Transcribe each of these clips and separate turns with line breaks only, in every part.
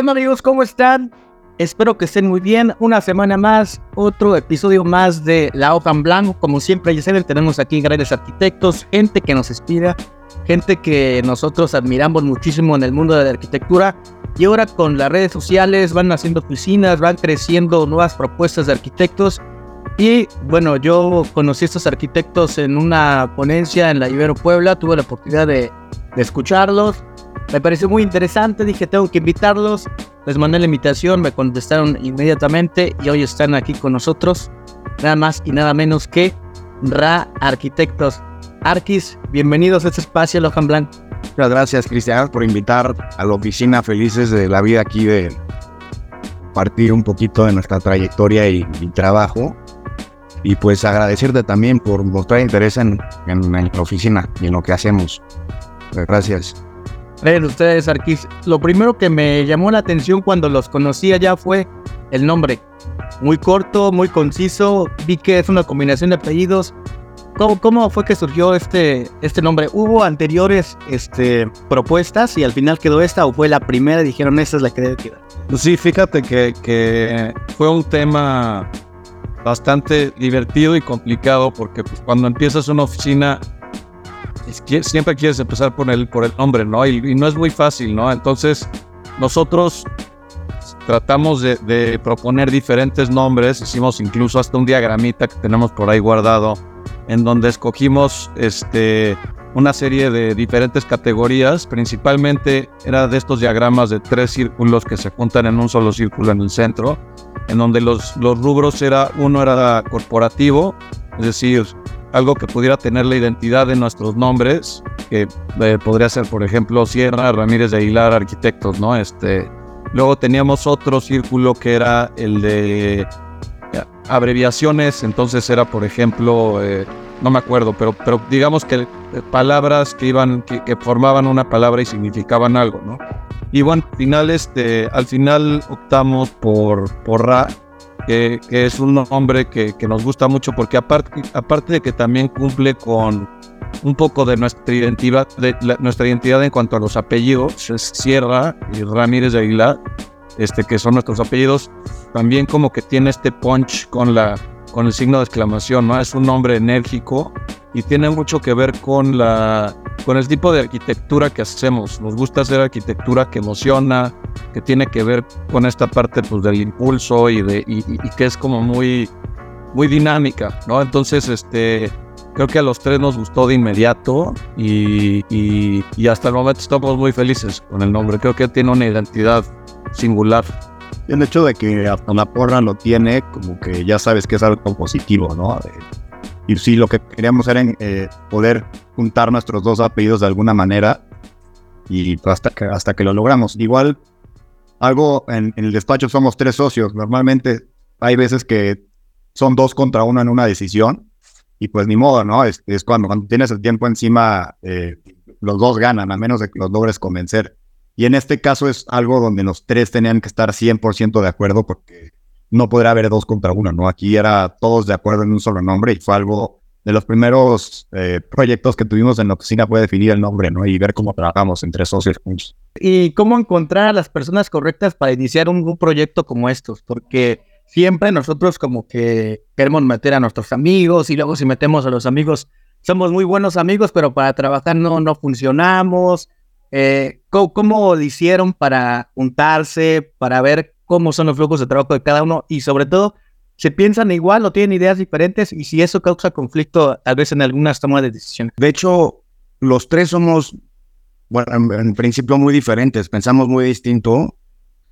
onda, amigos? ¿Cómo están? Espero que estén muy bien. Una semana más, otro episodio más de La Hoja en Blanco. Como siempre, ya saben, tenemos aquí grandes arquitectos, gente que nos inspira, gente que nosotros admiramos muchísimo en el mundo de la arquitectura. Y ahora con las redes sociales van haciendo oficinas, van creciendo nuevas propuestas de arquitectos. Y bueno, yo conocí a estos arquitectos en una ponencia en la Ibero Puebla, tuve la oportunidad de, de escucharlos. Me pareció muy interesante, dije tengo que invitarlos. Les mandé la invitación, me contestaron inmediatamente y hoy están aquí con nosotros. Nada más y nada menos que Ra Arquitectos. Arquis, bienvenidos a este espacio, Lohan Blanco.
Muchas gracias, Cristian, por invitar a la oficina Felices de la Vida aquí de partir un poquito de nuestra trayectoria y, y trabajo. Y pues agradecerte también por mostrar interés en, en, en, la oficina y en lo que hacemos. Gracias.
Miren ustedes, Arquis, lo primero que me llamó la atención cuando los conocí allá fue el nombre. Muy corto, muy conciso, vi que es una combinación de apellidos. ¿Cómo, cómo fue que surgió este, este nombre? ¿Hubo anteriores este, propuestas y al final quedó esta o fue la primera dijeron esta es la que debe quedar?
Sí, fíjate que, que fue un tema bastante divertido y complicado porque pues, cuando empiezas una oficina siempre quieres empezar por el, por el nombre, ¿no? Y, y, no es muy fácil, ¿no? Entonces, nosotros tratamos de, proponer diferentes nombres, hicimos incluso hasta un diagramita que tenemos por ahí guardado, en donde escogimos este, una serie de diferentes categorías, principalmente era de estos diagramas de tres círculos que se juntan en un solo círculo en el centro, en donde los, los rubros era, uno era corporativo, es decir, algo que pudiera tener la identidad de nuestros nombres, que eh, podría ser, por ejemplo, Sierra Ramírez de Aguilar, arquitectos, ¿no? Este, luego teníamos otro círculo que era el de abreviaciones, entonces era, por ejemplo, eh, no me acuerdo, pero, pero digamos que eh, palabras que iban, que, que, formaban una palabra y significaban algo, ¿no? Y bueno, al final, este, al final optamos por, por Ra, que, que, es un nombre que, que, nos gusta mucho porque aparte, aparte de que también cumple con un poco de nuestra identidad, de la, nuestra identidad en cuanto a los apellidos, es Sierra y Ramírez de Aguilar, este, que son nuestros apellidos, también como que tiene este punch con, la, con el signo de exclamación, ¿no? Es un nombre enérgico y tiene mucho que ver con, la, con el tipo de arquitectura que hacemos. Nos gusta hacer arquitectura que emociona, que tiene que ver con esta parte pues, del impulso y, de, y, y que es como muy, muy dinámica, ¿no? Entonces, este, creo que a los tres nos gustó de inmediato y, y, y, hasta el momento estamos muy felices con el nombre. Creo que tiene una identidad singular.
El hecho de que hasta una porra lo tiene, como que ya sabes que es algo positivo, ¿no? Y sí, lo que queríamos era eh, poder juntar nuestros dos apellidos de alguna manera y hasta que, hasta que lo logramos. Igual, algo en, el despacho somos tres socios. Normalmente hay veces que son dos contra uno en una decisión y pues ni modo, ¿no? Es, es cuando, cuando, tienes el tiempo encima, eh, los dos ganan, a menos de que los logres convencer. Y en este caso es algo donde los tres tenían que estar 100% de acuerdo porque no podría haber dos contra uno, ¿no? Aquí era todos de acuerdo en un solo nombre y fue algo de los primeros eh, proyectos que tuvimos en la oficina fue definir el nombre, ¿no? Y ver cómo trabajamos entre socios juntos.
¿Y cómo encontrar a las personas correctas para iniciar un, un proyecto como estos? Porque siempre nosotros como que queremos meter a nuestros amigos y luego si metemos a los amigos, somos muy buenos amigos, pero para trabajar no, no funcionamos. Eh, ¿cómo, ¿Cómo lo hicieron para juntarse, para ver cómo son los flujos de trabajo de cada uno y sobre todo, se piensan igual o tienen ideas diferentes y si eso causa conflicto tal vez en algunas tomas de decisión.
De hecho, los tres somos, bueno, en, principio muy diferentes, pensamos muy distinto.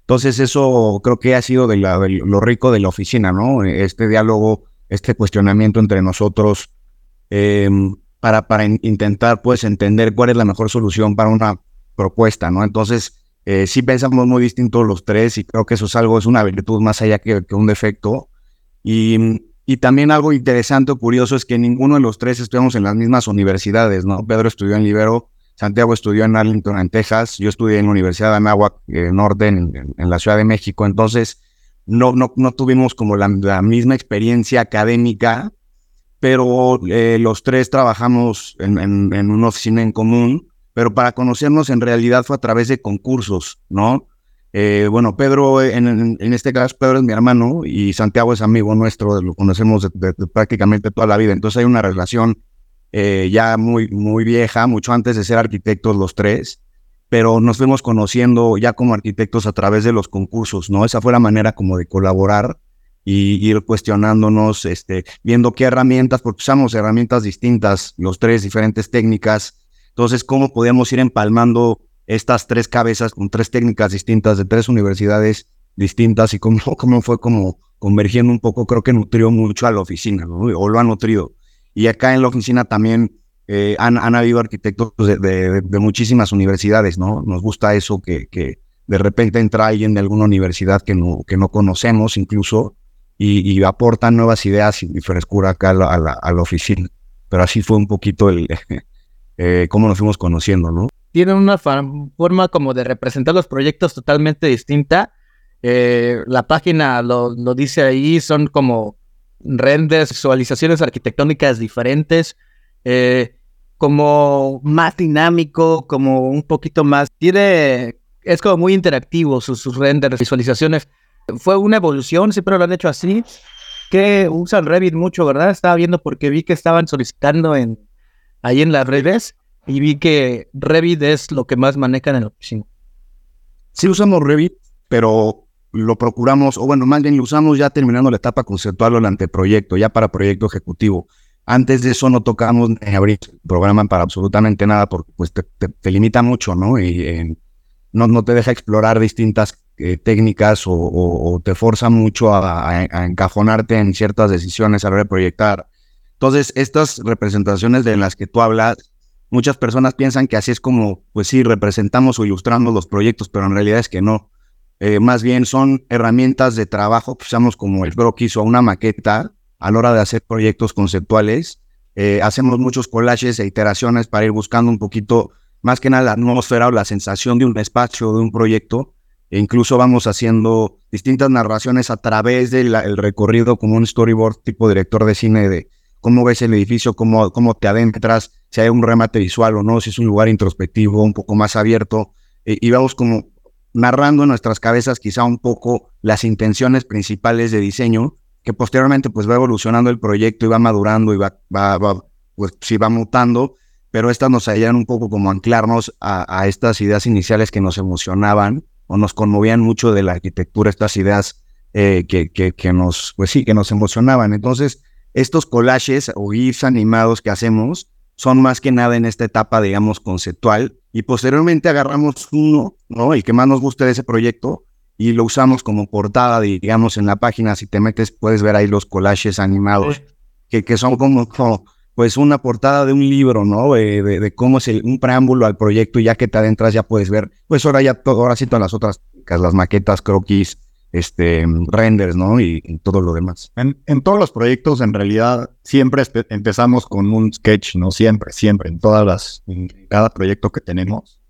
Entonces eso creo que ha sido de, lo rico de la oficina, ¿no? Este diálogo, este cuestionamiento entre nosotros em, para, para intentar pues entender cuál es la mejor solución para una propuesta, ¿no? Entonces eh, sí pensamos muy distintos los tres y creo que eso es algo, es una virtud más allá que, un defecto. Y, también algo interesante o curioso es que ninguno de los tres estudiamos en las mismas universidades, ¿no? Pedro estudió en Libero, Santiago estudió en Arlington, en Texas, yo estudié en la Universidad de Anáhuac eh, Norte, en, la Ciudad de México, entonces no, no, no tuvimos como la, misma experiencia académica, pero eh, los tres trabajamos en una oficina en común pero para conocernos en realidad fue a través de concursos, ¿no? Eh, bueno, Pedro, en, este caso, Pedro es mi hermano y Santiago es amigo nuestro, lo conocemos prácticamente toda la vida, entonces hay una relación eh, ya muy, muy vieja, mucho antes de ser arquitectos los tres, pero nos fuimos conociendo ya como arquitectos a través de los concursos, ¿no? Esa fue la manera como de colaborar y ir cuestionándonos, este, viendo qué herramientas, porque usamos herramientas distintas, los tres diferentes técnicas, entonces, ¿cómo podíamos ir empalmando estas tres cabezas con tres técnicas distintas de tres universidades distintas y cómo, cómo fue como convergiendo un poco? Creo que nutrió mucho a la oficina, ¿no? O lo ha nutrido. Y acá en la oficina también eh, han, han, habido arquitectos de, muchísimas universidades, ¿no? Nos gusta eso que, que de repente entra alguien de alguna universidad que no, que no conocemos incluso y, y aportan nuevas ideas y, frescura acá a la, a la, oficina. Pero así fue un poquito el, eh, cómo nos fuimos conociendo, ¿no?
Tienen una forma como de representar los proyectos totalmente distinta. Eh, la página lo, dice ahí, son como renders, visualizaciones arquitectónicas diferentes, eh, como más dinámico, como un poquito más, tiene, es como muy interactivo sus, sus renders, visualizaciones. Fue una evolución, siempre lo han hecho así, que usan Revit mucho, ¿verdad? Estaba viendo porque vi que estaban solicitando en ahí en las redes y vi que Revit es lo que más manejan en la oficina.
Sí usamos Revit, pero lo procuramos, o bueno, más bien lo usamos ya terminando la etapa conceptual o el anteproyecto, ya para proyecto ejecutivo. Antes de eso no tocamos en abrir programa para absolutamente nada porque pues te, limita mucho, ¿no? Y eh, no, no te deja explorar distintas eh, técnicas o, te forza mucho a, a, encajonarte en ciertas decisiones a la hora de proyectar. Entonces, estas representaciones de las que tú hablas, muchas personas piensan que así es como, pues sí, representamos o ilustramos los proyectos, pero en realidad es que no. Eh, más bien son herramientas de trabajo usamos como el croquis o una maqueta a la hora de hacer proyectos conceptuales. Eh, hacemos muchos collages e iteraciones para ir buscando un poquito, más que nada, la atmósfera o la sensación de un espacio, de un proyecto. E incluso vamos haciendo distintas narraciones a través del recorrido como un storyboard tipo director de cine de, cómo ves el edificio, cómo, cómo te adentras, si hay un remate visual o no, si es un lugar introspectivo, un poco más abierto, eh, y vamos como narrando en nuestras cabezas quizá un poco las intenciones principales de diseño, que posteriormente pues va evolucionando el proyecto y va madurando y va, va, pues sí va mutando, pero estas nos ayudan un poco como anclarnos a, estas ideas iniciales que nos emocionaban o nos conmovían mucho de la arquitectura, estas ideas eh, que, que, que, nos, pues sí, que nos emocionaban. Entonces, estos collages o GIFs animados que hacemos son más que nada en esta etapa, digamos, conceptual. Y posteriormente agarramos uno, ¿no? El que más nos guste de ese proyecto y lo usamos como portada, digamos, en la página. Si te metes, puedes ver ahí los collages animados, que, que son como, pues, una portada de un libro, ¿no? De, cómo es un preámbulo al proyecto y ya que te adentras ya puedes ver, pues ahora ya, ahora sí todas las otras, las maquetas, croquis, este, renders, ¿no? Y, todo lo demás.
En, todos los proyectos, en realidad, siempre empezamos con un sketch, ¿no? Siempre, siempre, en todas las, cada proyecto que tenemos.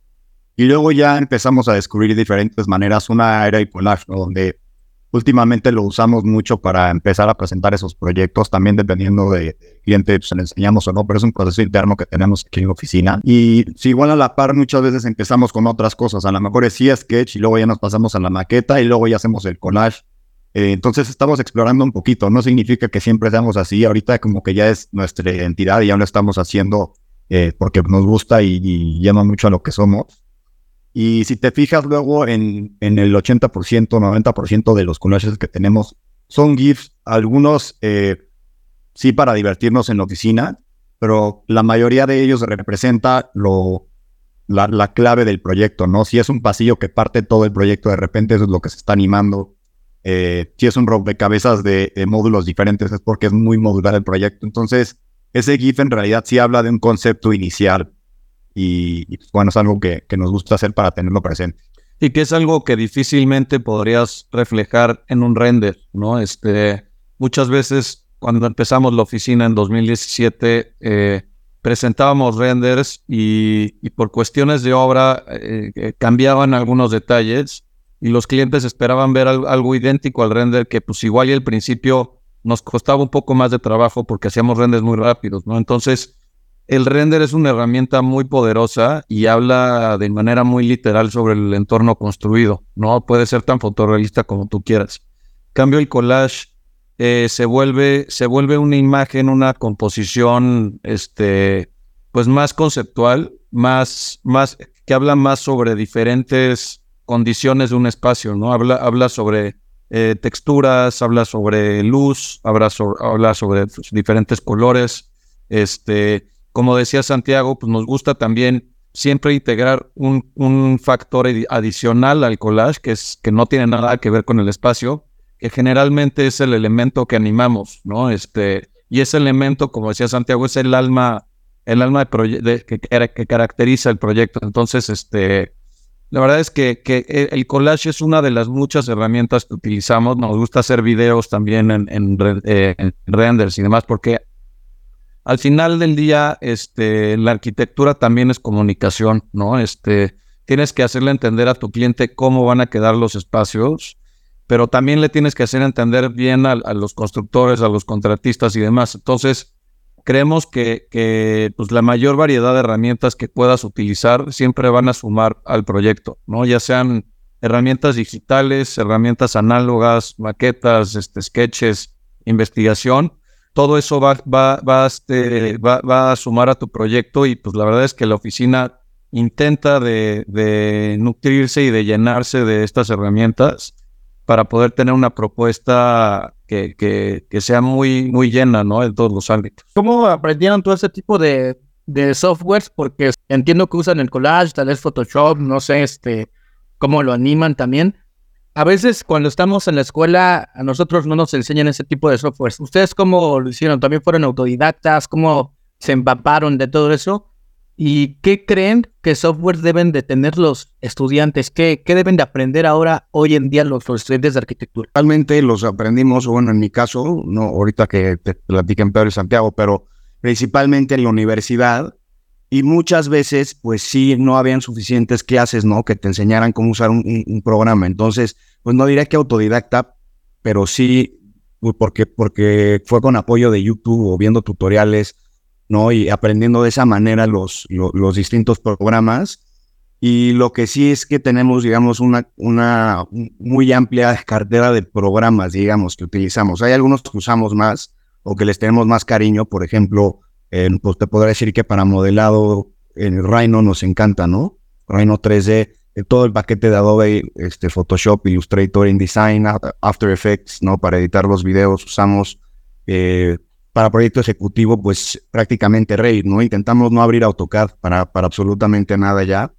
Y luego ya empezamos a descubrir diferentes maneras. Una era collage, ¿no? Donde últimamente lo usamos mucho para empezar a presentar esos proyectos, también dependiendo de cliente, pues le enseñamos o no, pero es un proceso interno que tenemos aquí en la oficina. Y si igual a la par muchas veces empezamos con otras cosas, a lo mejor es sketch y luego ya nos pasamos a la maqueta y luego ya hacemos el collage. Eh, entonces estamos explorando un poquito, no significa que siempre seamos así, ahorita como que ya es nuestra identidad y ya lo estamos haciendo eh, porque nos gusta y, y llama mucho a lo que somos
Y si te fijas luego en, en el 80%, 90% de los collages que tenemos son GIFs, algunos eh, sí para divertirnos en la oficina, pero la mayoría de ellos representa lo, la, clave del proyecto, ¿no? Si es un pasillo que parte todo el proyecto, de repente eso es lo que se está animando. Eh, si es un rompecabezas de, de módulos diferentes, es porque es muy modular el proyecto. Entonces, ese GIF en realidad sí habla de un concepto inicial y, bueno, es algo que, que, nos gusta hacer para tenerlo presente.
Y que es algo que difícilmente podrías reflejar en un render, ¿no? Este, muchas veces cuando empezamos la oficina en 2017, eh, presentábamos renders y, por cuestiones de obra eh, eh, cambiaban algunos detalles y los clientes esperaban ver algo, idéntico al render que pues igual y al principio nos costaba un poco más de trabajo porque hacíamos renders muy rápidos, ¿no? Entonces, el render es una herramienta muy poderosa y habla de manera muy literal sobre el entorno construido, ¿no? Puede ser tan fotorrealista como tú quieras. Cambio el collage eh, se, vuelve, se vuelve una imagen, una composición, este, pues más conceptual, más, más, que habla más sobre diferentes condiciones de un espacio, ¿no? Habla, habla sobre eh, texturas, habla sobre luz, habla sobre, habla sobre diferentes colores. Este, como decía Santiago, pues nos gusta también siempre integrar un, un factor adicional al collage, que, es, que no tiene nada que ver con el espacio, que generalmente es el elemento que animamos, ¿no? Este, y ese elemento, como decía Santiago, es el alma, el alma de que, que, caracteriza el proyecto. Entonces, este, la verdad es que, que, el collage es una de las muchas herramientas que utilizamos. Nos gusta hacer videos también en, en, eh, en renders y demás, porque al final del día, este, la arquitectura también es comunicación, ¿no? Este, tienes que hacerle entender a tu cliente cómo van a quedar los espacios pero también le tienes que hacer entender bien a, los constructores, a los contratistas y demás. Entonces, creemos que, que pues, la mayor variedad de herramientas que puedas utilizar siempre van a sumar al proyecto, ¿no? Ya sean herramientas digitales, herramientas análogas, maquetas, este, sketches, investigación, todo eso este, va, a sumar a tu proyecto y pues la verdad es que la oficina intenta de, nutrirse y de llenarse de estas herramientas para poder tener una propuesta que, sea muy, muy llena, ¿no? En todos los ámbitos.
¿Cómo aprendieron todo ese tipo de, de softwares? Porque entiendo que usan el collage, tal vez Photoshop, no sé, este, cómo lo animan también. A veces cuando estamos en la escuela, a nosotros no nos enseñan ese tipo de softwares. ¿Ustedes cómo lo hicieron? ¿También fueron autodidactas? ¿Cómo se empaparon de todo eso? ¿Y qué creen que software deben de tener los estudiantes? ¿Qué, qué deben de aprender ahora, hoy en día, los, estudiantes de arquitectura?
Realmente los aprendimos, bueno, en mi caso, no ahorita que te platiquen Pedro y Santiago, pero principalmente en la universidad. Y muchas veces, pues sí, no habían suficientes clases, ¿no? Que te enseñaran cómo usar un, un programa. Entonces, pues no diría que autodidacta, pero sí, pues, porque, porque fue con apoyo de YouTube o viendo tutoriales ¿no? Y aprendiendo de esa manera los, los, distintos programas. Y lo que sí es que tenemos, digamos, una, una muy amplia cartera de programas, digamos, que utilizamos. Hay algunos que usamos más o que les tenemos más cariño. Por ejemplo, pues te podría decir que para modelado en Rhino nos encanta, ¿no? Rhino 3D, eh, todo el paquete de Adobe, este, Photoshop, Illustrator, InDesign, After Effects, ¿no? Para editar los videos usamos eh, para proyecto ejecutivo, pues prácticamente rey, ¿no? Intentamos no abrir AutoCAD para, para absolutamente nada ya.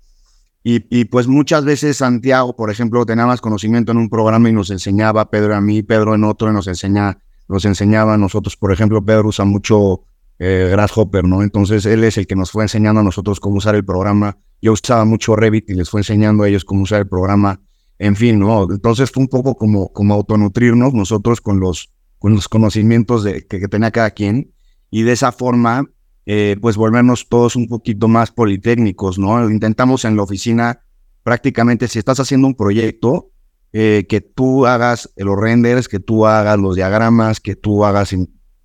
Y, y, pues muchas veces Santiago, por ejemplo, tenía más conocimiento en un programa y nos enseñaba, Pedro a mí, Pedro en otro y nos, enseña, nos enseñaba a nosotros. Por ejemplo, Pedro usa mucho eh, Grasshopper, ¿no? Entonces él es el que nos fue enseñando a nosotros cómo usar el programa. Yo usaba mucho Revit y les fue enseñando a ellos cómo usar el programa. En fin, ¿no? Entonces fue un poco como, como autonutrirnos nosotros con los, con los conocimientos de, que, tenía cada quien y de esa forma, eh, pues volvernos todos un poquito más politécnicos, ¿no? Intentamos en la oficina prácticamente, si estás haciendo un proyecto, eh, que tú hagas los renders, que tú hagas los diagramas, que tú hagas,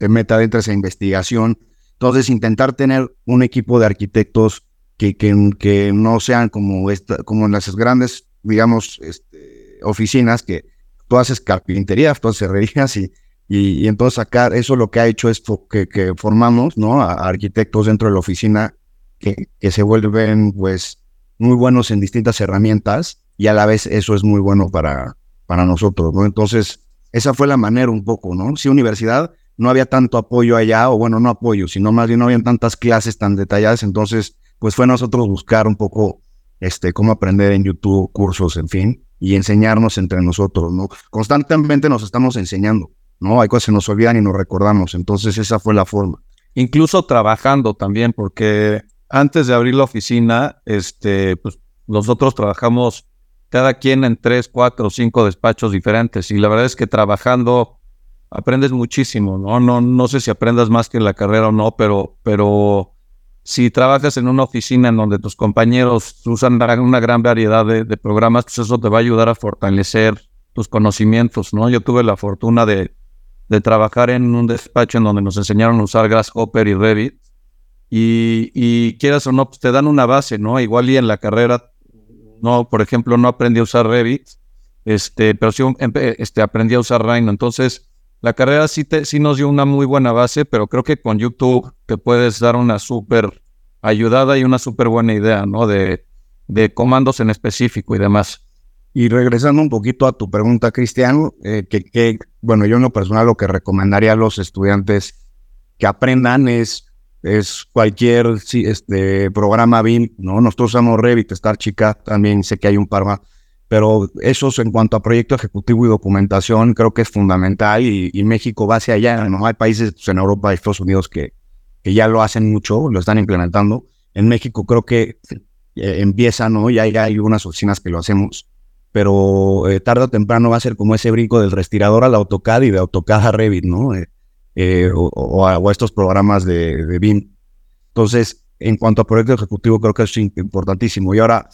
te metas dentro de esa investigación. Entonces, intentar tener un equipo de arquitectos que, que, que no sean como, esta, como las grandes, digamos, este, oficinas que tú haces carpintería, tú haces herrerías y y, entonces acá eso lo que ha hecho es que, formamos ¿no? a, arquitectos dentro de la oficina que, que se vuelven pues muy buenos en distintas herramientas y a la vez eso es muy bueno para, para nosotros, ¿no? Entonces, esa fue la manera un poco, ¿no? Si universidad no había tanto apoyo allá, o bueno, no apoyo, sino más bien no habían tantas clases tan detalladas, entonces, pues fue nosotros buscar un poco, este, cómo aprender en YouTube, cursos, en fin, y enseñarnos entre nosotros, ¿no? Constantemente nos estamos enseñando, ¿no? Hay cosas que nos olvidan y nos recordamos, entonces esa fue la forma.
Incluso trabajando también, porque antes de abrir la oficina, este, pues nosotros trabajamos cada quien en tres, cuatro, cinco despachos diferentes. Y la verdad es que trabajando aprendes muchísimo, ¿no? No, no sé si aprendas más que en la carrera o no, pero, pero si trabajas en una oficina en donde tus compañeros usan una gran variedad de, programas, pues eso te va a ayudar a fortalecer tus conocimientos, ¿no? Yo tuve la fortuna de, de trabajar en un despacho en donde nos enseñaron a usar Grasshopper y Revit. Y, y quieras o no, pues te dan una base, ¿no? Igual y en la carrera no, por ejemplo, no aprendí a usar Revit, este, pero sí este, aprendí a usar Rhino. Entonces, la carrera sí, te, sí nos dio una muy buena base, pero creo que con YouTube te puedes dar una súper ayudada y una súper buena idea, ¿no? De, de comandos en específico y demás.
Y regresando un poquito a tu pregunta, Cristiano, eh, que, bueno, yo en lo personal lo que recomendaría a los estudiantes que aprendan es es cualquier este, programa BIM, ¿no? Nosotros usamos Revit, Star Chica, también sé que hay un par más, pero eso en cuanto a proyecto ejecutivo y documentación creo que es fundamental y, México va hacia allá, ¿no? Hay países pues, en Europa y Estados Unidos que, que ya lo hacen mucho, lo están implementando. En México creo que eh, empieza, ¿no? Ya hay, algunas oficinas que lo hacemos, pero eh, tarde o temprano va a ser como ese brinco del respirador al AutoCAD y de AutoCAD a Revit, ¿no? Eh, eh, o, estos programas de, de, BIM. Entonces, en cuanto a proyecto ejecutivo, creo que es importantísimo. Y ahora,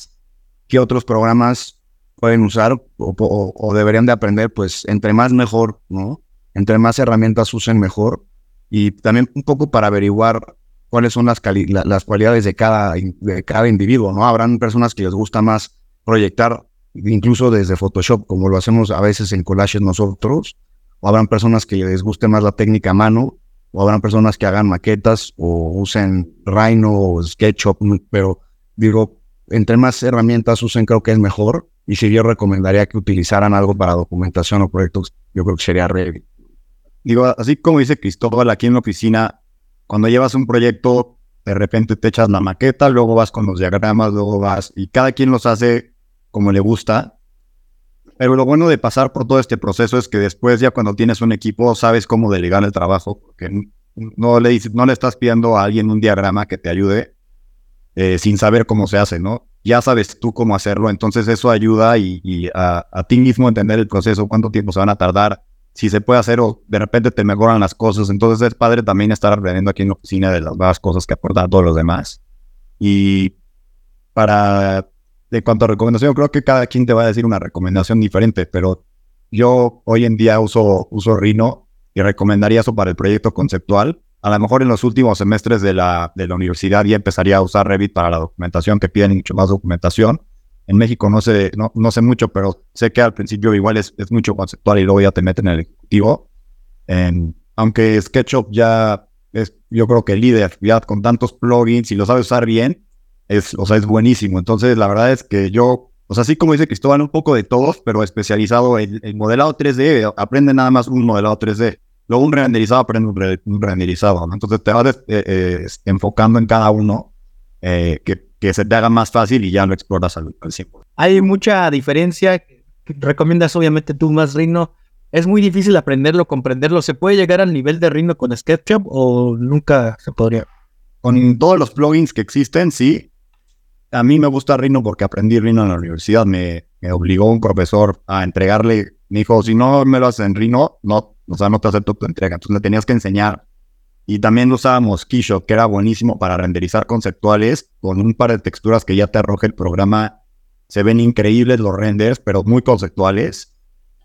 ¿qué otros programas pueden usar o, deberían de aprender? Pues entre más mejor, ¿no? Entre más herramientas usen mejor. Y también un poco para averiguar cuáles son las, las cualidades de cada, de cada individuo, ¿no? Habrán personas que les gusta más proyectar incluso desde Photoshop, como lo hacemos a veces en collages nosotros, o habrán personas que les guste más la técnica a mano, o habrán personas que hagan maquetas o usen Rhino o SketchUp, pero digo, entre más herramientas usen creo que es mejor. Y si yo recomendaría que utilizaran algo para documentación o proyectos, yo creo que sería Revit. Digo, así como dice Cristóbal aquí en la oficina, cuando llevas un proyecto, de repente te echas la maqueta, luego vas con los diagramas, luego vas, y cada quien los hace como le gusta. Pero lo bueno de pasar por todo este proceso es que después ya cuando tienes un equipo sabes cómo delegar el trabajo, porque no le, no le estás pidiendo a alguien un diagrama que te ayude eh, sin saber cómo se hace, ¿no? Ya sabes tú cómo hacerlo, entonces eso ayuda y, a, ti mismo entender el proceso, cuánto tiempo se van a tardar, si se puede hacer o de repente te mejoran las cosas. Entonces es padre también estar aprendiendo aquí en la oficina de las nuevas cosas que aportan a todos los demás. Y para de cuanto a recomendación, creo que cada quien te va a decir una recomendación diferente, pero yo hoy en día uso, uso Rhino y recomendaría eso para el proyecto conceptual. A lo mejor en los últimos semestres de la, de la universidad ya empezaría a usar Revit para la documentación, que piden mucho más documentación. En México no sé, no, no sé mucho, pero sé que al principio igual es, es mucho conceptual y luego ya te meten en el ejecutivo. aunque SketchUp ya es, yo creo que líder, ya con tantos plugins y lo sabe usar bien, es, o sea, es buenísimo. Entonces, la verdad es que yo, o sea, así como dice Cristóbal, un poco de todos, pero especializado en el modelado 3D, aprende nada más un modelado 3D. Luego un renderizado aprende un, renderizado. Entonces te vas eh, eh, enfocando en cada uno eh, que, que, se te haga más fácil y ya lo exploras al, al
Hay mucha diferencia. Recomiendas obviamente tú más Rhino. Es muy difícil aprenderlo, comprenderlo. ¿Se puede llegar al nivel de Rhino con SketchUp o nunca se podría?
Con todos los plugins que existen, sí a mí me gusta Rhino porque aprendí Rhino en la universidad. Me, obligó un profesor a entregarle. Me dijo, si no me lo haces en Rhino, no, o sea, no te acepto tu entrega. Entonces le tenías que enseñar. Y también usábamos Keyshot, que era buenísimo para renderizar conceptuales con un par de texturas que ya te arroja el programa. Se ven increíbles los renders, pero muy conceptuales.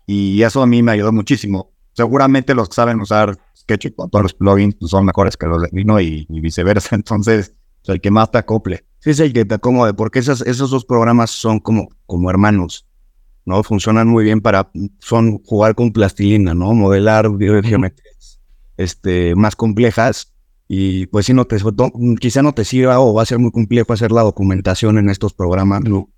Y eso a mí me ayudó muchísimo. Seguramente los que saben usar Sketch con todos los plugins pues, son mejores que los de Rhino y, viceversa. Entonces, el que más te acople es el que te acomode, porque esas, esos dos programas son como, como hermanos, ¿no? Funcionan muy bien para, son jugar con plastilina, ¿no? Modelar geometrías este, más complejas y pues si no te, quizá no te sirva o va a ser muy complejo hacer la documentación en estos programas, ¿no?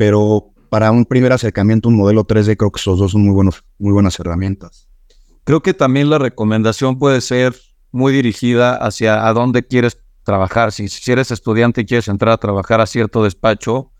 pero para un primer acercamiento, un modelo 3D, creo que esos dos son muy, buenos, muy buenas herramientas.
Creo que también la recomendación puede ser muy dirigida hacia a dónde quieres trabajar. Si, si eres estudiante y quieres entrar a trabajar a cierto despacho,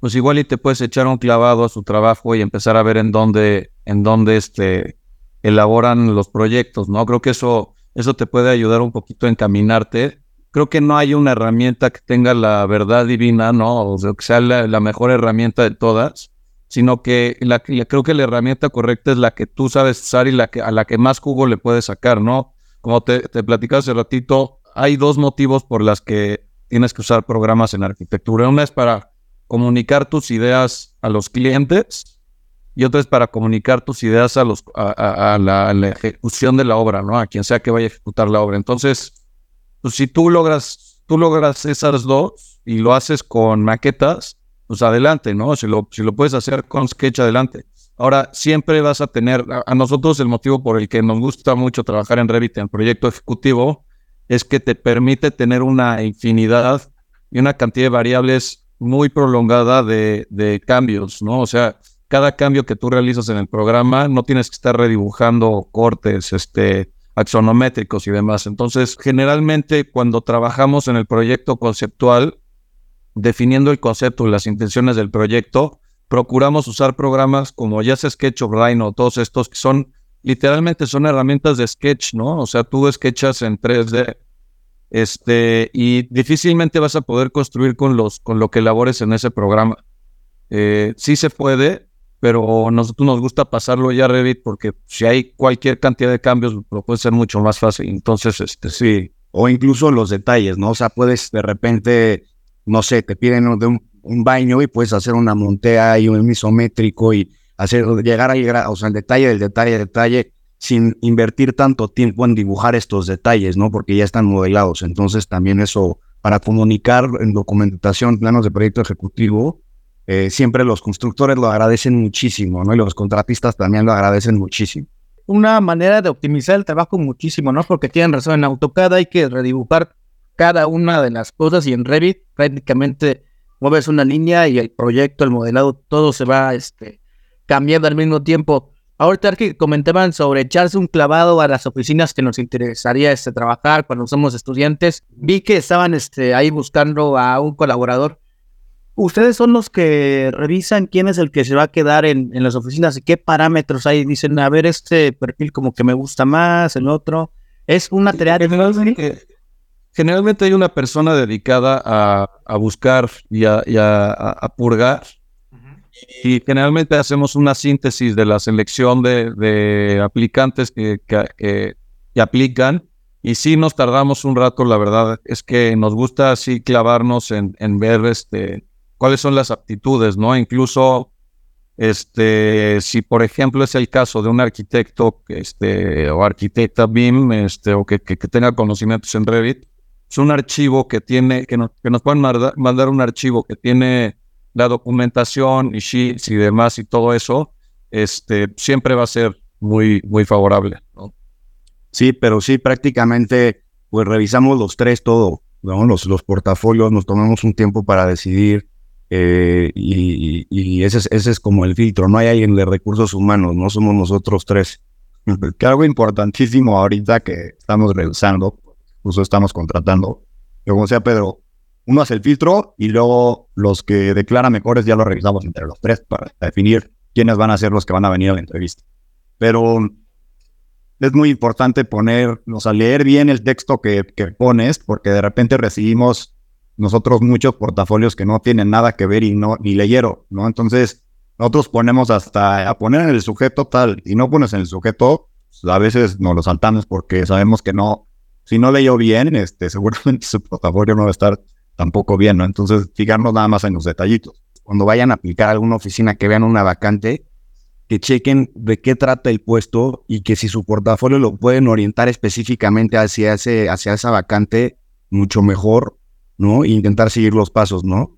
pues igual y te puedes echar un clavado a su trabajo y empezar a ver en dónde, en dónde este, elaboran los proyectos, ¿no? Creo que eso, eso te puede ayudar un poquito a encaminarte. Creo que no hay una herramienta que tenga la verdad divina, ¿no? O sea, que sea la, mejor herramienta de todas, sino que la, creo que la herramienta correcta es la que tú sabes usar y la que, a la que más jugo le puedes sacar, ¿no? Como te, te platicaba hace ratito, hay dos motivos por las que tienes que usar programas en arquitectura. Una es para comunicar tus ideas a los clientes y otra es para comunicar tus ideas a, los, a, la, ejecución de la obra, ¿no? A quien sea que vaya a ejecutar la obra. Entonces, pues, si tú logras, tú logras esas dos y lo haces con maquetas, pues adelante, ¿no? Si lo, si lo puedes hacer con Sketch, adelante. Ahora, siempre vas a tener, a, nosotros el motivo por el que nos gusta mucho trabajar en Revit en proyecto ejecutivo es que te permite tener una infinidad y una cantidad de variables muy prolongada de, cambios, ¿no? O sea, cada cambio que tú realizas en el programa no tienes que estar redibujando cortes, este, axonométricos y demás. Entonces, generalmente cuando trabajamos en el proyecto conceptual, definiendo el concepto y las intenciones del proyecto, procuramos usar programas como ya sea Sketch o Rhino, todos estos que son literalmente son herramientas de sketch, ¿no? O sea, tú sketchas en 3D este, y difícilmente vas a poder construir con, los, con lo que elabores en ese programa. Eh, sí se puede, pero nosotros nos gusta pasarlo ya Revit porque si hay cualquier cantidad de cambios, lo puede ser mucho más fácil. Entonces, este sí.
O incluso los detalles, ¿no? O sea, puedes de repente, no sé, te piden de un, baño y puedes hacer una montea y un isométrico y hacer, llegar a llegar, o sea, el detalle del detalle del detalle sin invertir tanto tiempo en dibujar estos detalles, ¿no? Porque ya están modelados. Entonces, también eso, para comunicar en documentación, planos de proyecto ejecutivo, eh, siempre los constructores lo agradecen muchísimo, ¿no? Y los contratistas también lo agradecen muchísimo.
Una manera de optimizar el trabajo muchísimo, ¿no? Porque tienen razón, en AutoCAD hay que redibujar cada una de las cosas y en Revit prácticamente mueves una línea y el proyecto, el modelado, todo se va este, cambiando al mismo tiempo. Ahorita que comentaban sobre echarse un clavado a las oficinas que nos interesaría este, trabajar cuando somos estudiantes, vi que estaban este, ahí buscando a un colaborador ustedes son los que revisan quién es el que se va a quedar en, las oficinas y qué parámetros hay. Dicen, a ver, este perfil como que me gusta más, el otro. Es una tarea
generalmente, generalmente hay una persona dedicada a, buscar y a, purgar. Y generalmente hacemos una síntesis de la selección de, aplicantes que, que, aplican. Y sí nos tardamos un rato, la verdad, es que nos gusta así clavarnos en, en ver este, cuáles son las aptitudes, ¿no? Incluso, este, si por ejemplo es el caso de un arquitecto este, o arquitecta BIM este, o que, que, tenga conocimientos en Revit, es un archivo que tiene, que, que nos pueden mandar, un archivo que tiene la documentación y sheets y demás y todo eso, este, siempre va a ser muy, muy favorable, ¿no?
Sí, pero sí, prácticamente, pues revisamos los tres todo, ¿no? los, los portafolios, nos tomamos un tiempo para decidir eh, y, ese, es, ese es como el filtro, no hay alguien de recursos humanos, no somos nosotros tres. Que algo importantísimo ahorita que estamos revisando, incluso estamos contratando, como sea Pedro, uno hace el filtro y luego los que declaran mejores ya lo revisamos entre los tres para definir quiénes van a ser los que van a venir a la entrevista. Pero es muy importante poner, o sea, leer bien el texto que, que pones, porque de repente recibimos nosotros muchos portafolios que no tienen nada que ver y no ni leyeron, ¿no? Entonces, nosotros ponemos hasta a poner en el sujeto tal y no pones en el sujeto, pues, a veces nos lo saltamos porque sabemos que no, si no leyó bien, este, seguramente su portafolio no va a estar tampoco bien, ¿no? Entonces, fijarnos nada más en los detallitos. Cuando vayan a aplicar a alguna oficina que vean una vacante, que chequen de qué trata el puesto y que si su portafolio lo pueden orientar específicamente hacia, ese, hacia esa vacante, mucho mejor ¿no? E intentar seguir los pasos, ¿no?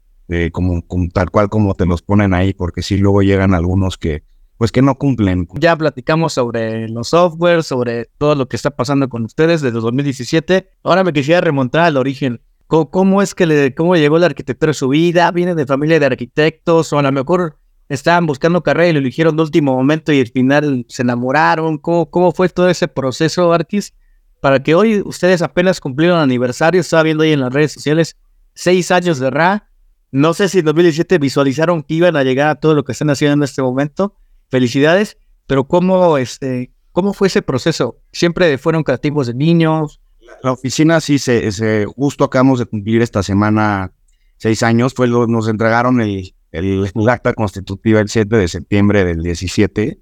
como, tal cual como te los ponen ahí, porque si luego llegan algunos que pues que no cumplen.
Ya platicamos sobre los software, sobre todo lo que está pasando con ustedes desde 2017. Ahora me quisiera remontar al origen. ¿Cómo, es que le, cómo llegó la arquitectura a su vida? ¿Viene de familia de arquitectos? O a lo mejor estaban buscando carrera y lo eligieron de último momento y al final se enamoraron. ¿Cómo, cómo fue todo ese proceso, Arquis? Para que hoy ustedes apenas cumplieron aniversario, estaba viendo ahí en las redes sociales, seis años de RA. No sé si en 2017 visualizaron que iban a llegar a todo lo que están haciendo en este momento felicidades, pero ¿cómo, este, cómo fue ese proceso? ¿Siempre fueron creativos de niños?
La oficina sí, se, justo acabamos de cumplir esta semana seis años, fue lo, nos entregaron el, el, acta constitutiva el 7 de septiembre del 17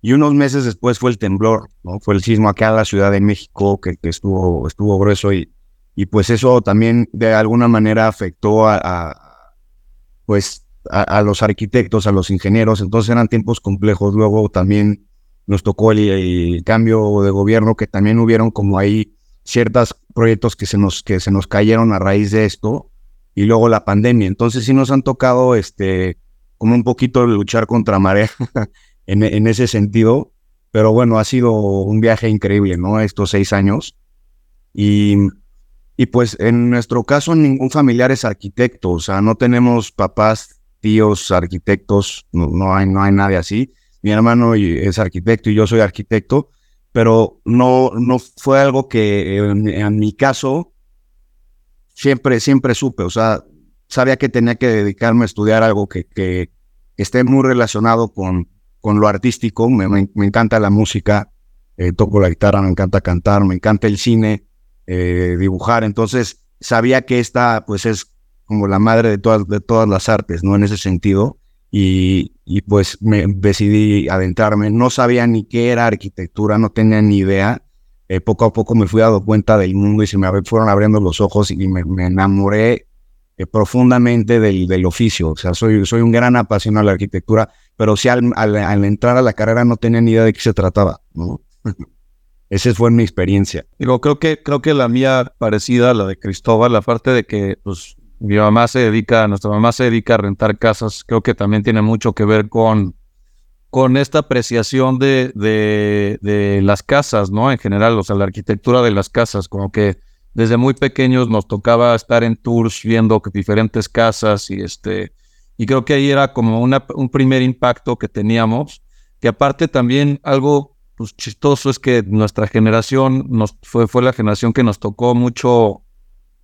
y unos meses después fue el temblor, ¿no? Fue el sismo acá en la Ciudad de México que, que estuvo, estuvo grueso y, y pues eso también de alguna manera afectó a, pues a, los arquitectos, a los ingenieros, entonces eran tiempos complejos. Luego también nos tocó el, cambio de gobierno, que también hubieron como ahí ciertos proyectos que se nos, que se nos cayeron a raíz de esto, y luego la pandemia. Entonces sí nos han tocado este, como un poquito luchar contra marea en, en ese sentido, pero bueno, ha sido un viaje increíble, ¿no? Estos seis años. Y y pues en nuestro caso ningún familiar es arquitecto, o sea, no tenemos papás tíos, arquitectos, no, hay, no hay nadie así. Mi hermano es arquitecto y yo soy arquitecto, pero no, no fue algo que en, mi caso siempre, siempre supe, o sea, sabía que tenía que dedicarme a estudiar algo que, que esté muy relacionado con, con lo artístico, me, me, encanta la música, eh, toco la guitarra, me encanta cantar, me encanta el cine, eh, dibujar, entonces sabía que esta pues es como la madre de todas, de todas las artes, ¿no? En ese sentido. Y, y, pues me decidí adentrarme. No sabía ni qué era arquitectura, no tenía ni idea. Eh, poco a poco me fui dando cuenta del mundo y se me fueron abriendo los ojos y me, enamoré eh, profundamente del, del, oficio. O sea, soy, soy un gran apasionado de la arquitectura, pero sí al, al, entrar a la carrera no tenía ni idea de qué se trataba, ¿no? Esa fue mi experiencia.
Digo, creo que, creo que la mía parecida a la de Cristóbal, la parte de que pues, mi mamá se dedica, nuestra mamá se dedica a rentar casas, creo que también tiene mucho que ver con, con esta apreciación de, de, las casas, ¿no? En general, o sea, la arquitectura de las casas, como que desde muy pequeños nos tocaba estar en tours viendo diferentes casas y este, y creo que ahí era como una, un primer impacto que teníamos, que aparte también algo pues, chistoso es que nuestra generación fue, fue la generación que nos tocó mucho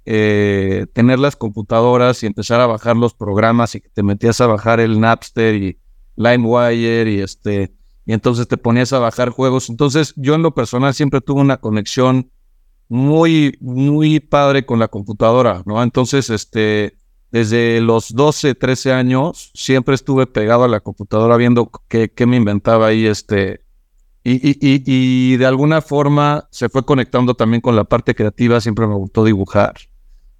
eh, tener las computadoras y empezar a bajar los programas y que te metías a bajar el Napster y LimeWire y este y entonces te ponías a bajar juegos. Entonces yo en lo personal siempre tuve una conexión muy muy padre con la computadora, ¿no? Entonces este desde los 12, 13 años siempre estuve pegado a la computadora viendo qué, qué me inventaba ahí este y, y, y, y, de alguna forma se fue conectando también con la parte creativa, siempre me gustó dibujar.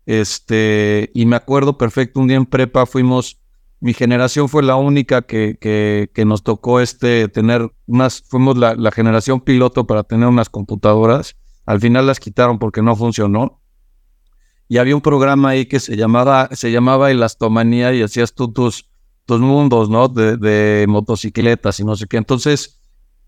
Este, y me acuerdo perfecto, un día en prepa fuimos, mi generación fue la única que, que, nos tocó este, tener unas, fuimos la, la, generación piloto para tener unas computadoras. Al final las quitaron porque no funcionó. Y había un programa ahí que se llamaba, se llamaba Elastomanía y hacías tú tus, tus mundos, ¿no? De, de motocicletas y no sé qué. Entonces,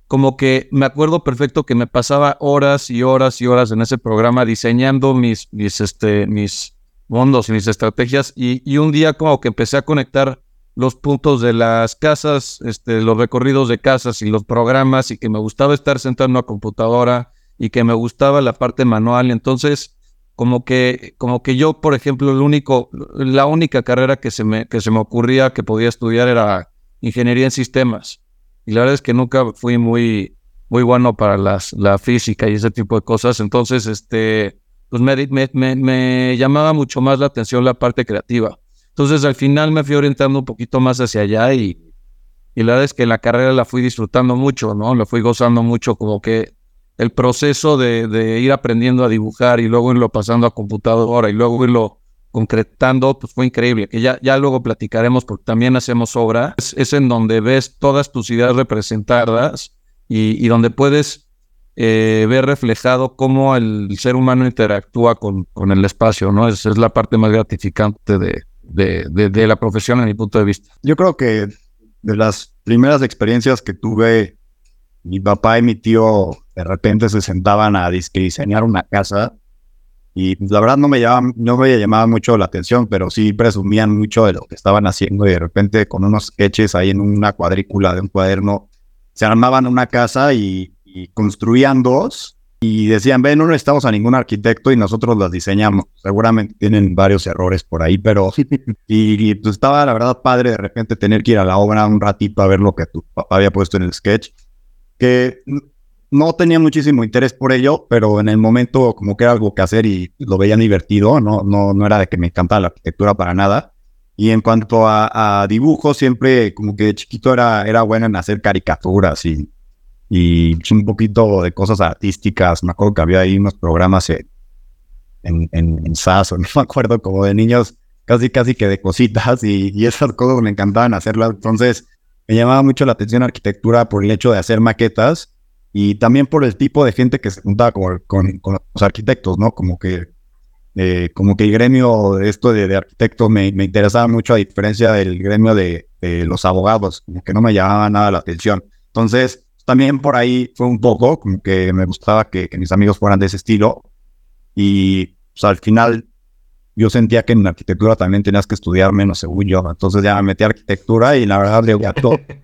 como que me acuerdo perfecto que me pasaba horas y horas y horas en ese programa diseñando mis, mis, este, mis mundos y mis estrategias y, y, un día como que empecé a conectar los puntos de las casas, este, los recorridos de casas y los programas y que me gustaba estar sentado en una computadora y que me gustaba la parte manual. Entonces, como que, como que yo, por ejemplo, el único, la única carrera que se me, que se me ocurría que podía estudiar era ingeniería en sistemas y la verdad es que nunca fui muy, muy bueno para las, la física y ese tipo de cosas. Entonces, este, pues me, me, me, llamaba mucho más la atención la parte creativa. Entonces, al final me fui orientando un poquito más hacia allá y, y la verdad es que la carrera la fui disfrutando mucho, ¿no? La fui gozando mucho, como que el proceso de, de ir aprendiendo a dibujar y luego irlo pasando a computadora y luego irlo concretando, pues fue increíble, que ya, ya luego platicaremos porque también hacemos obra, es, en donde ves todas tus ideas representadas y, donde puedes eh, ver reflejado cómo el ser humano interactúa con, con el espacio, ¿no? Esa es la parte más gratificante de, de, de, la profesión en mi punto de vista.
Yo creo que de las
primeras experiencias que tuve, mi papá y mi tío de repente se sentaban a diseñar una casa y la verdad no me, llamaba, no me llamaba mucho la atención, pero sí presumían mucho de lo que estaban haciendo y de repente con unos sketches ahí en una cuadrícula de un cuaderno se armaban una casa y, construían dos y decían, ven, no necesitamos a ningún arquitecto y nosotros las diseñamos. Seguramente tienen varios errores por ahí, pero y, pues estaba la verdad padre de repente tener que ir a la obra un ratito a ver lo que tu papá había puesto en el sketch, que no tenía muchísimo interés por ello, pero en el momento como que era algo que hacer y lo veían divertido, no, no, no era de que me encantaba la arquitectura para nada. Y en cuanto a, dibujo, siempre como que de chiquito era, era bueno en hacer caricaturas y, y un poquito de cosas artísticas. Me acuerdo que había ahí unos programas en, en, en, SAS, o no me acuerdo, como de niños, casi casi que de cositas y, y esas cosas me encantaban hacerlas. Entonces me llamaba mucho la atención arquitectura por el hecho de hacer maquetas y también por el tipo de gente que se juntaba con, con, los arquitectos, ¿no? Como que, eh, como que el gremio de esto de, arquitectos me, me, interesaba mucho a diferencia del gremio de, los abogados, como que no me llamaba nada la atención. Entonces, también por ahí fue un poco, como que me gustaba que, mis amigos fueran de ese estilo y pues, al final yo sentía que en arquitectura también tenías que estudiar menos según yo, entonces ya me metí a arquitectura y la verdad le todo.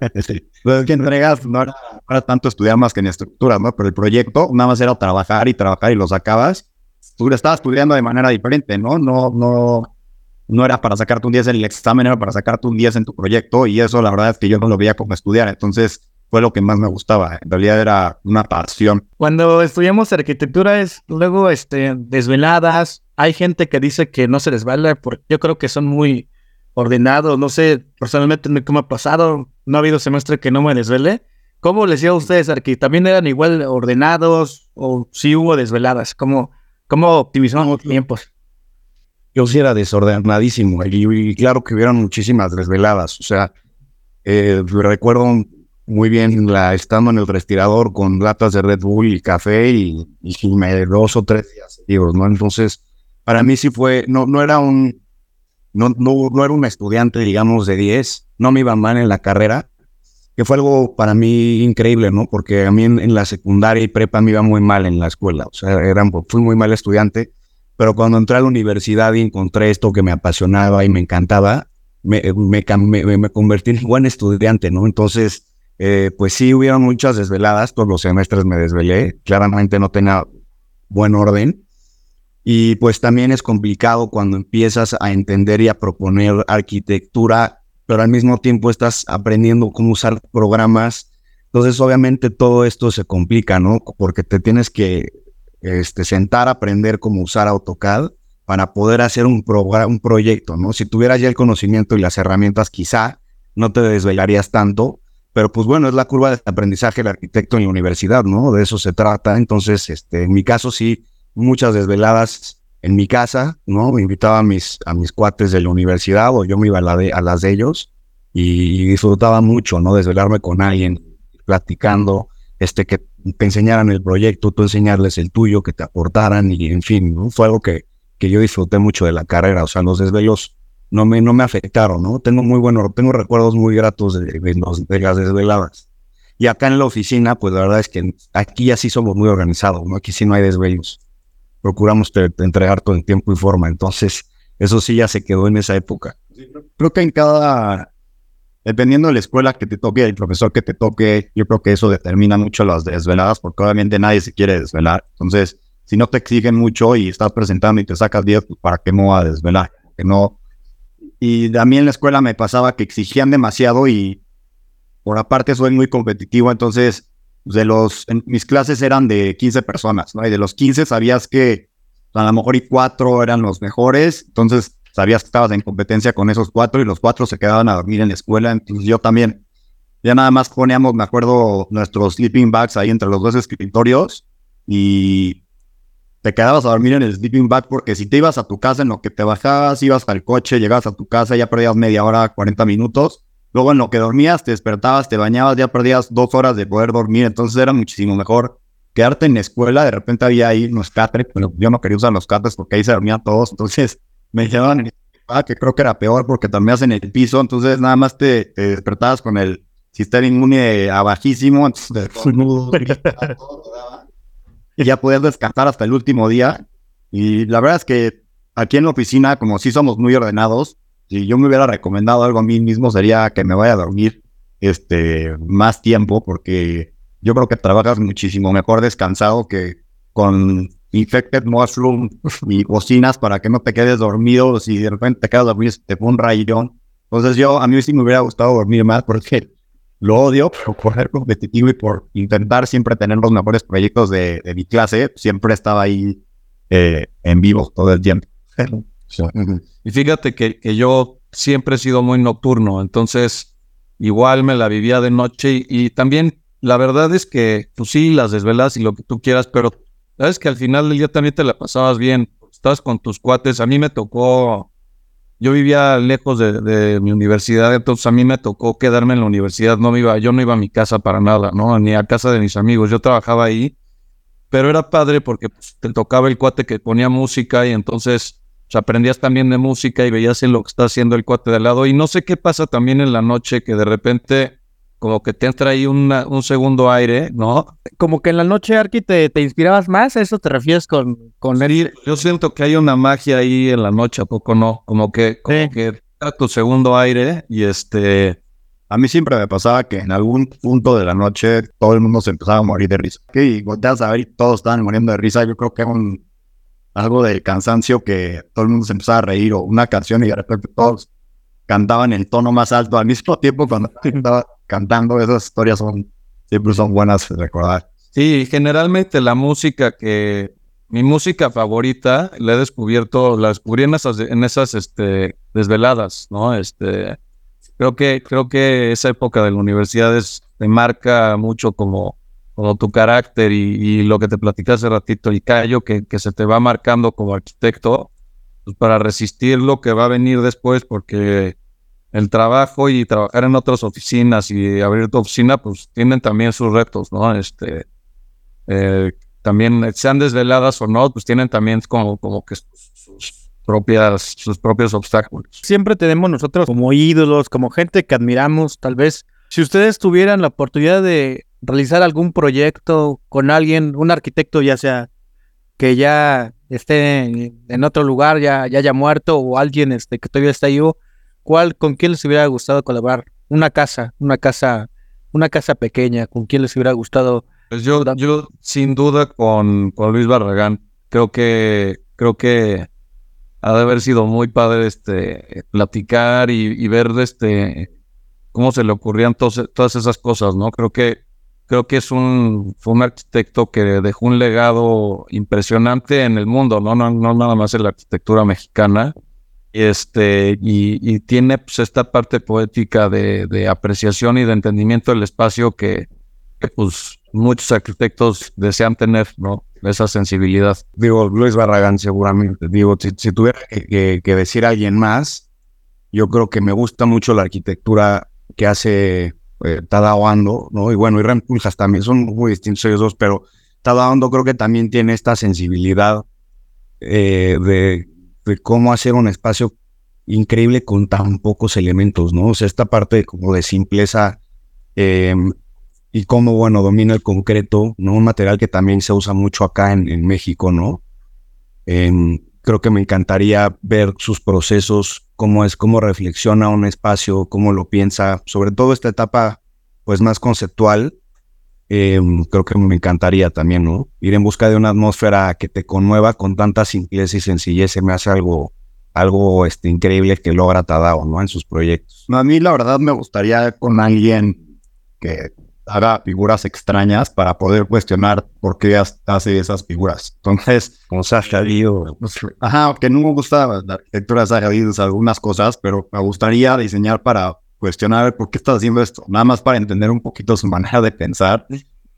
Entonces, que entregas no era, tanto estudiar más que en estructura, ¿no? Pero el proyecto nada más era trabajar y trabajar y lo sacabas. Tú estabas estudiando de manera diferente, ¿no? No, no, no era para sacarte un 10 en el examen, era para sacarte un 10 en tu proyecto y eso la verdad es que yo no lo veía como estudiar. Entonces, fue lo que más me gustaba. En realidad era una pasión.
Cuando estudiamos arquitectura es luego este, desveladas. Hay gente que dice que no se desvela porque yo creo que son muy ordenado, no sé, personalmente me ha pasado, no ha habido semestre que no me desvele. ¿Cómo les dio a ustedes, Arqui? ¿También eran igual ordenados o sí hubo desveladas? ¿Cómo, cómo optimizaban los tiempos?
Yo sí era desordenadísimo y, claro que hubieron muchísimas desveladas. O sea, eh, recuerdo muy bien la, estando en el respirador con latas de Red Bull y café y, y me dos o tres días ¿no? Entonces, para mí sí fue, no, no era un, no, no, era un estudiante, digamos, de 10, no me iba mal en la carrera, que fue algo para mí increíble, ¿no? Porque a mí en, la secundaria y prepa me iba muy mal en la escuela, o sea, era, fui muy mal estudiante, pero cuando entré a la universidad y encontré esto que me apasionaba y me encantaba, me, me, me, convertí en buen estudiante, ¿no? Entonces, eh, pues sí, hubieron muchas desveladas, todos los semestres me desvelé, claramente no tenía buen orden, y pues también es complicado cuando empiezas a entender y a proponer arquitectura, pero al mismo tiempo estás aprendiendo cómo usar programas. Entonces, obviamente todo esto se complica, ¿no? Porque te tienes que este, sentar a aprender cómo usar AutoCAD para poder hacer un, un proyecto, ¿no? Si tuvieras ya el conocimiento y las herramientas, quizá no te desvelarías tanto, pero pues bueno, es la curva de aprendizaje del arquitecto en la universidad, ¿no? De eso se trata. Entonces, este, en mi caso sí, muchas desveladas en mi casa, ¿no? Me invitaba a mis, a mis cuates de la universidad o yo me iba a, la las de ellos y disfrutaba mucho, ¿no? Desvelarme con alguien, platicando, este, que te enseñaran el proyecto, tú enseñarles el tuyo, que te aportaran y en fin. Fue algo que, que yo disfruté mucho de la carrera, o sea, los desvelos no me, no me afectaron, ¿no? Tengo muy buenos, tengo recuerdos muy gratos de, de, de las desveladas. Y acá en la oficina, pues la verdad es que aquí ya sí somos muy organizados, ¿no? Aquí sí no hay desvelos procuramos entregar todo en tiempo y forma. Entonces, eso sí ya se quedó en esa época. Creo que en cada, dependiendo de la escuela que te toque, el profesor que te toque, yo creo que eso determina mucho las desveladas, porque obviamente nadie se quiere desvelar. Entonces, si no te exigen mucho y estás presentando y te sacas 10, pues para qué no va a desvelar. Que no. Y también en la escuela me pasaba que exigían demasiado y por aparte soy muy competitivo, entonces de los, en, mis clases eran de 15 personas, ¿no? Y de los 15 sabías que a lo mejor y cuatro eran los mejores, entonces sabías que estabas en competencia con esos cuatro y los cuatro se quedaban a dormir en la escuela, entonces yo también. Ya nada más poníamos, me acuerdo, nuestros sleeping bags ahí entre los dos escritorios y te quedabas a dormir en el sleeping bag porque si te ibas a tu casa en lo que te bajabas, ibas al coche, llegabas a tu casa, ya perdías media hora, 40 minutos Luego en lo que dormías, te despertabas, te bañabas, ya perdías dos horas de poder dormir, entonces era muchísimo mejor quedarte en la escuela. De repente había ahí unos catres, pero yo no quería usar los catres porque ahí se dormían todos, entonces me llevaban ah, que creo que era peor porque también hacen el piso, entonces nada más te, te despertabas con el sistema inmune a bajísimo, entonces y ya podías descansar hasta el último día. Y la verdad es que aquí en la oficina, como sí somos muy ordenados, si yo me hubiera recomendado algo a mí mismo sería que me vaya a dormir este más tiempo porque yo creo que trabajas muchísimo mejor descansado que con infected mushroom y bocinas para que no te quedes dormido si de repente te quedas dormido te fue un rayón. Entonces yo a mí sí me hubiera gustado dormir más porque lo odio, por ser competitivo y por intentar siempre tener los mejores proyectos de, mi clase, siempre estaba ahí eh, en vivo todo el tiempo.
Y fíjate que, que, yo siempre he sido muy nocturno, entonces igual me la vivía de noche y, también la verdad es que, pues sí, las desvelas y lo que tú quieras, pero sabes que al final del día también te la pasabas bien, estabas con tus cuates, a mí me tocó yo vivía lejos de, mi universidad, entonces a mí me tocó quedarme en la universidad, no me iba, yo no iba a mi casa para nada, ¿no? Ni a casa de mis amigos, yo trabajaba ahí, pero era padre porque pues, te tocaba el cuate que ponía música y entonces pues, aprendías también de música y veías en lo que está haciendo el cuate de al lado y no sé qué pasa también en la noche que de repente como que te entra ahí un segundo aire, ¿no?
Como que en la noche, Arqui, te, te inspirabas más, ¿a eso te refieres con, con
él? yo siento que hay una magia ahí en la noche, ¿a poco no? Como que, como que tu segundo aire y este...
A mí siempre me pasaba que en algún punto de la noche todo el mundo se empezaba a morir de risa. Y volteas a ver y todos estaban muriendo de risa. Yo creo que es un, algo de cansancio que todo el mundo se empezaba a reír o una canción y de repente todos cantaban el tono más alto al mismo tiempo cuando estaba cantando. Esas historias son siempre son buenas de recordar.
Sí, generalmente la música que mi música favorita la he descubierto, la descubrí en esas, en esas este, desveladas, ¿no? Este, creo que creo que esa época de la universidad es, marca mucho como, como tu carácter y, lo que te platicé hace ratito, el callo que, se te va marcando como arquitecto pues, para resistir lo que va a venir después, porque el trabajo y trabajar en otras oficinas y abrir tu oficina, pues tienen también sus retos, ¿no? Este, eh, también sean desveladas o no, pues tienen también como, como que sus propias, sus propios obstáculos.
Siempre tenemos nosotros como ídolos, como gente que admiramos, tal vez. Si ustedes tuvieran la oportunidad de realizar algún proyecto con alguien, un arquitecto ya sea que ya esté en, otro lugar, ya, ya haya muerto, o alguien este, que todavía está vivo, ¿cuál, ¿con quién les hubiera gustado colaborar? Una casa, una casa, una casa pequeña, ¿con quién les hubiera gustado?
Pues yo, yo sin duda con, con Luis Barragán, creo que, creo que ha de haber sido muy padre este platicar y, ver este cómo se le ocurrían todas esas cosas, ¿no? Creo que creo que es un, un arquitecto que dejó un legado impresionante en el mundo, no, no, no nada más en la arquitectura mexicana. Este, y, tiene pues, esta parte poética de, apreciación y de entendimiento del espacio que, pues, muchos arquitectos desean tener, ¿no? Esa sensibilidad.
Digo, Luis Barragán seguramente. Digo, si, tuviera que, que, decir a alguien más, yo creo que me gusta mucho la arquitectura que hace eh, Tadao Ando, ¿no? Y bueno, y Rem también, son muy distintos ellos dos, pero Tadao Ando creo que también tiene esta sensibilidad eh, de, cómo hacer un espacio increíble con tan pocos elementos, ¿no? O sea, esta parte como de simpleza em, y cómo, bueno, domina el concreto, ¿no? Un material que también se usa mucho acá en, México, ¿no? Em, creo que me encantaría ver sus procesos cómo es, cómo reflexiona un espacio, cómo lo piensa, sobre todo esta etapa pues más conceptual, em, creo que me encantaría también, ¿no? Ir en busca de una atmósfera que te conmueva con tanta simpleza y sencillez, se me hace algo, algo este, increíble que logra Tadao, ¿no? En sus proyectos. A mí la verdad me gustaría con alguien que haga figuras extrañas para poder cuestionar por qué hace esas figuras. Entonces,
como Sasha
ajá, que no me gusta la arquitectura de Sasha algunas cosas, pero me gustaría diseñar para cuestionar por qué estás haciendo esto, nada más para entender un poquito su manera de pensar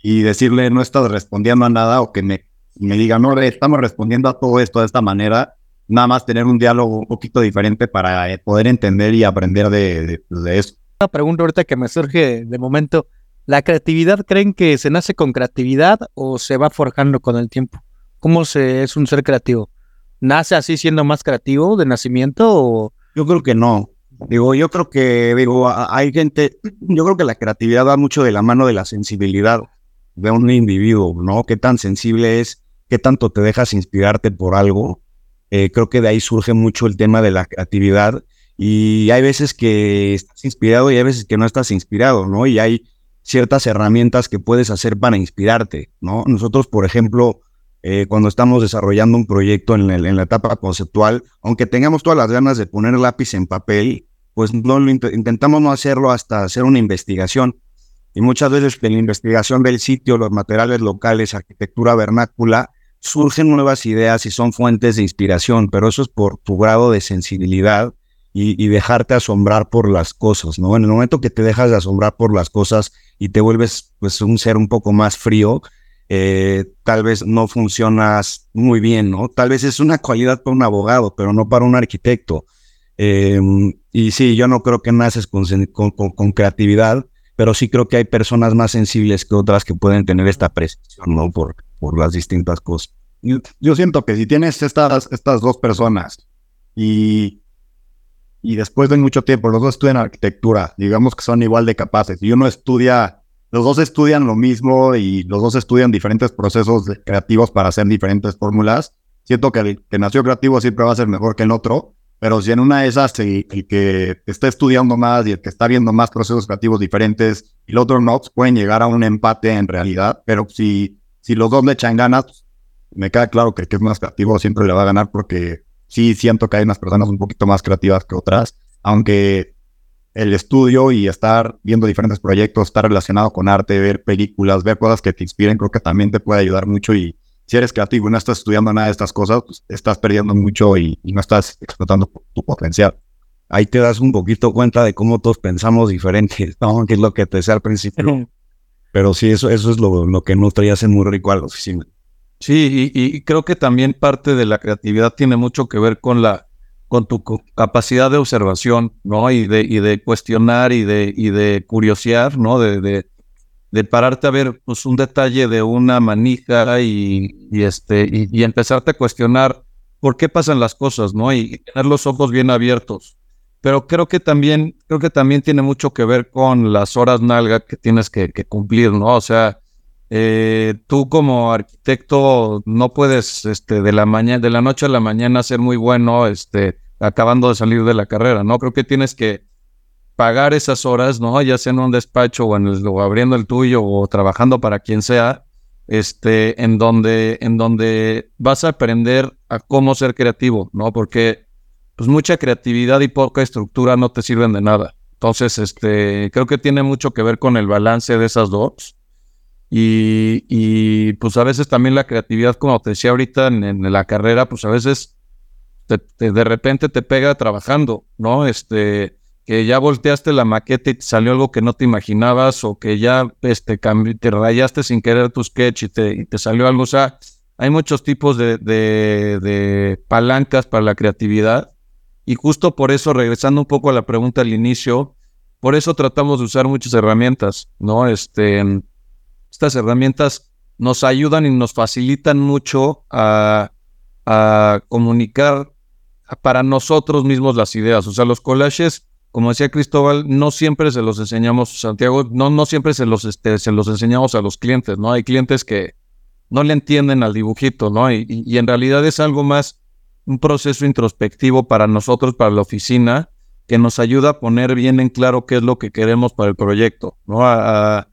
y decirle no estás respondiendo a nada o que me, me diga, no, estamos respondiendo a todo esto de esta manera, nada más tener un diálogo un poquito diferente para eh, poder entender y aprender de, de, de eso.
Una pregunta ahorita que me surge de momento, ¿La creatividad creen que se nace con creatividad o se va forjando con el tiempo? ¿Cómo se es un ser creativo? ¿Nace así siendo más creativo de nacimiento o,
Yo creo que no. Digo, yo creo que, digo, hay gente, yo creo que la creatividad va mucho de la mano de la sensibilidad de un individuo, ¿no? Qué tan sensible es, qué tanto te dejas inspirarte por algo. Eh, creo que de ahí surge mucho el tema de la creatividad y hay veces que estás inspirado y hay veces que no estás inspirado, ¿no? Y hay ciertas herramientas que puedes hacer para inspirarte, ¿no? Nosotros, por ejemplo, eh, cuando estamos desarrollando un proyecto en, la etapa conceptual, aunque tengamos todas las ganas de poner lápiz en papel, pues no lo intentamos no hacerlo hasta hacer una investigación. Y muchas veces en la investigación del sitio, los materiales locales, arquitectura vernácula, surgen nuevas ideas y son fuentes de inspiración, pero eso es por tu grado de sensibilidad y, y, dejarte asombrar por las cosas, ¿no? En el momento que te dejas de asombrar por las cosas y te vuelves pues un ser un poco más frío, eh, tal vez no funcionas muy bien, ¿no? Tal vez es una cualidad para un abogado, pero no para un arquitecto. Eh, y sí, yo no creo que naces con, con, con, creatividad, pero sí creo que hay personas más sensibles que otras que pueden tener esta presión, ¿no? Por, por las distintas cosas.
Yo siento que si tienes estas, estas dos personas y, y después de mucho tiempo los dos estudian arquitectura, digamos que son igual de capaces, y uno estudia los dos estudian lo mismo y los dos estudian diferentes procesos creativos para hacer diferentes fórmulas. Siento que el que nació creativo siempre va a ser mejor que el otro, pero si en una de esas el, que está estudiando más y el que está viendo más procesos creativos diferentes y el otro no, pues pueden llegar a un empate en realidad, pero si, si los dos le echan ganas, me queda claro que el que es más creativo siempre le va a ganar porque sí siento que hay unas personas un poquito más creativas que otras, aunque el estudio y estar viendo diferentes proyectos, estar relacionado con arte, ver películas, ver cosas que te inspiren, creo que también te puede ayudar mucho y si eres creativo y no estás estudiando nada de estas cosas, pues estás perdiendo mucho y, no estás explotando tu potencial. Ahí te das un poquito cuenta de cómo todos pensamos diferentes, ¿no? que es lo que te decía al principio. Pero sí, eso, eso es lo, lo que nutre y hace muy rico a la oficina.
Sí, y, y creo que también parte de la creatividad tiene mucho que ver con la con tu capacidad de observación, ¿no? Y de, y de cuestionar y de, y de curiosear, ¿no? De, de, pararte a ver pues, un detalle de una manija y, y este, y, empezarte a cuestionar por qué pasan las cosas, ¿no? Y, tener los ojos bien abiertos. Pero creo que también, creo que también tiene mucho que ver con las horas nalga que tienes que, que cumplir, ¿no? O sea, eh, tú como arquitecto no puedes este, de la mañana, de la noche a la mañana ser muy bueno, este, acabando de salir de la carrera, ¿no? Creo que tienes que pagar esas horas, ¿no? Ya sea en un despacho o, en el, o abriendo el tuyo o trabajando para quien sea, este, en donde, en donde vas a aprender a cómo ser creativo, ¿no? Porque pues mucha creatividad y poca estructura no te sirven de nada. Entonces, este, creo que tiene mucho que ver con el balance de esas dos. Y, y, pues a veces también la creatividad, como te decía ahorita en, la carrera, pues a veces de repente te pega trabajando, ¿no? Este, que ya volteaste la maqueta y te salió algo que no te imaginabas o que ya este, te rayaste sin querer tu sketch y te, y te salió algo. O sea, hay muchos tipos de, de, de palancas para la creatividad. Y justo por eso, regresando un poco a la pregunta al inicio, por eso tratamos de usar muchas herramientas, ¿no? Este, estas herramientas nos ayudan y nos facilitan mucho a, comunicar para nosotros mismos las ideas. O sea, los collages, como decía Cristóbal, no siempre se los enseñamos, Santiago, no, no siempre se los, este, se los enseñamos a los clientes, ¿no? Hay clientes que no le entienden al dibujito, ¿no? Y, y en realidad es algo más, un proceso introspectivo para nosotros, para la oficina, que nos ayuda a poner bien en claro qué es lo que queremos para el proyecto, ¿no? a,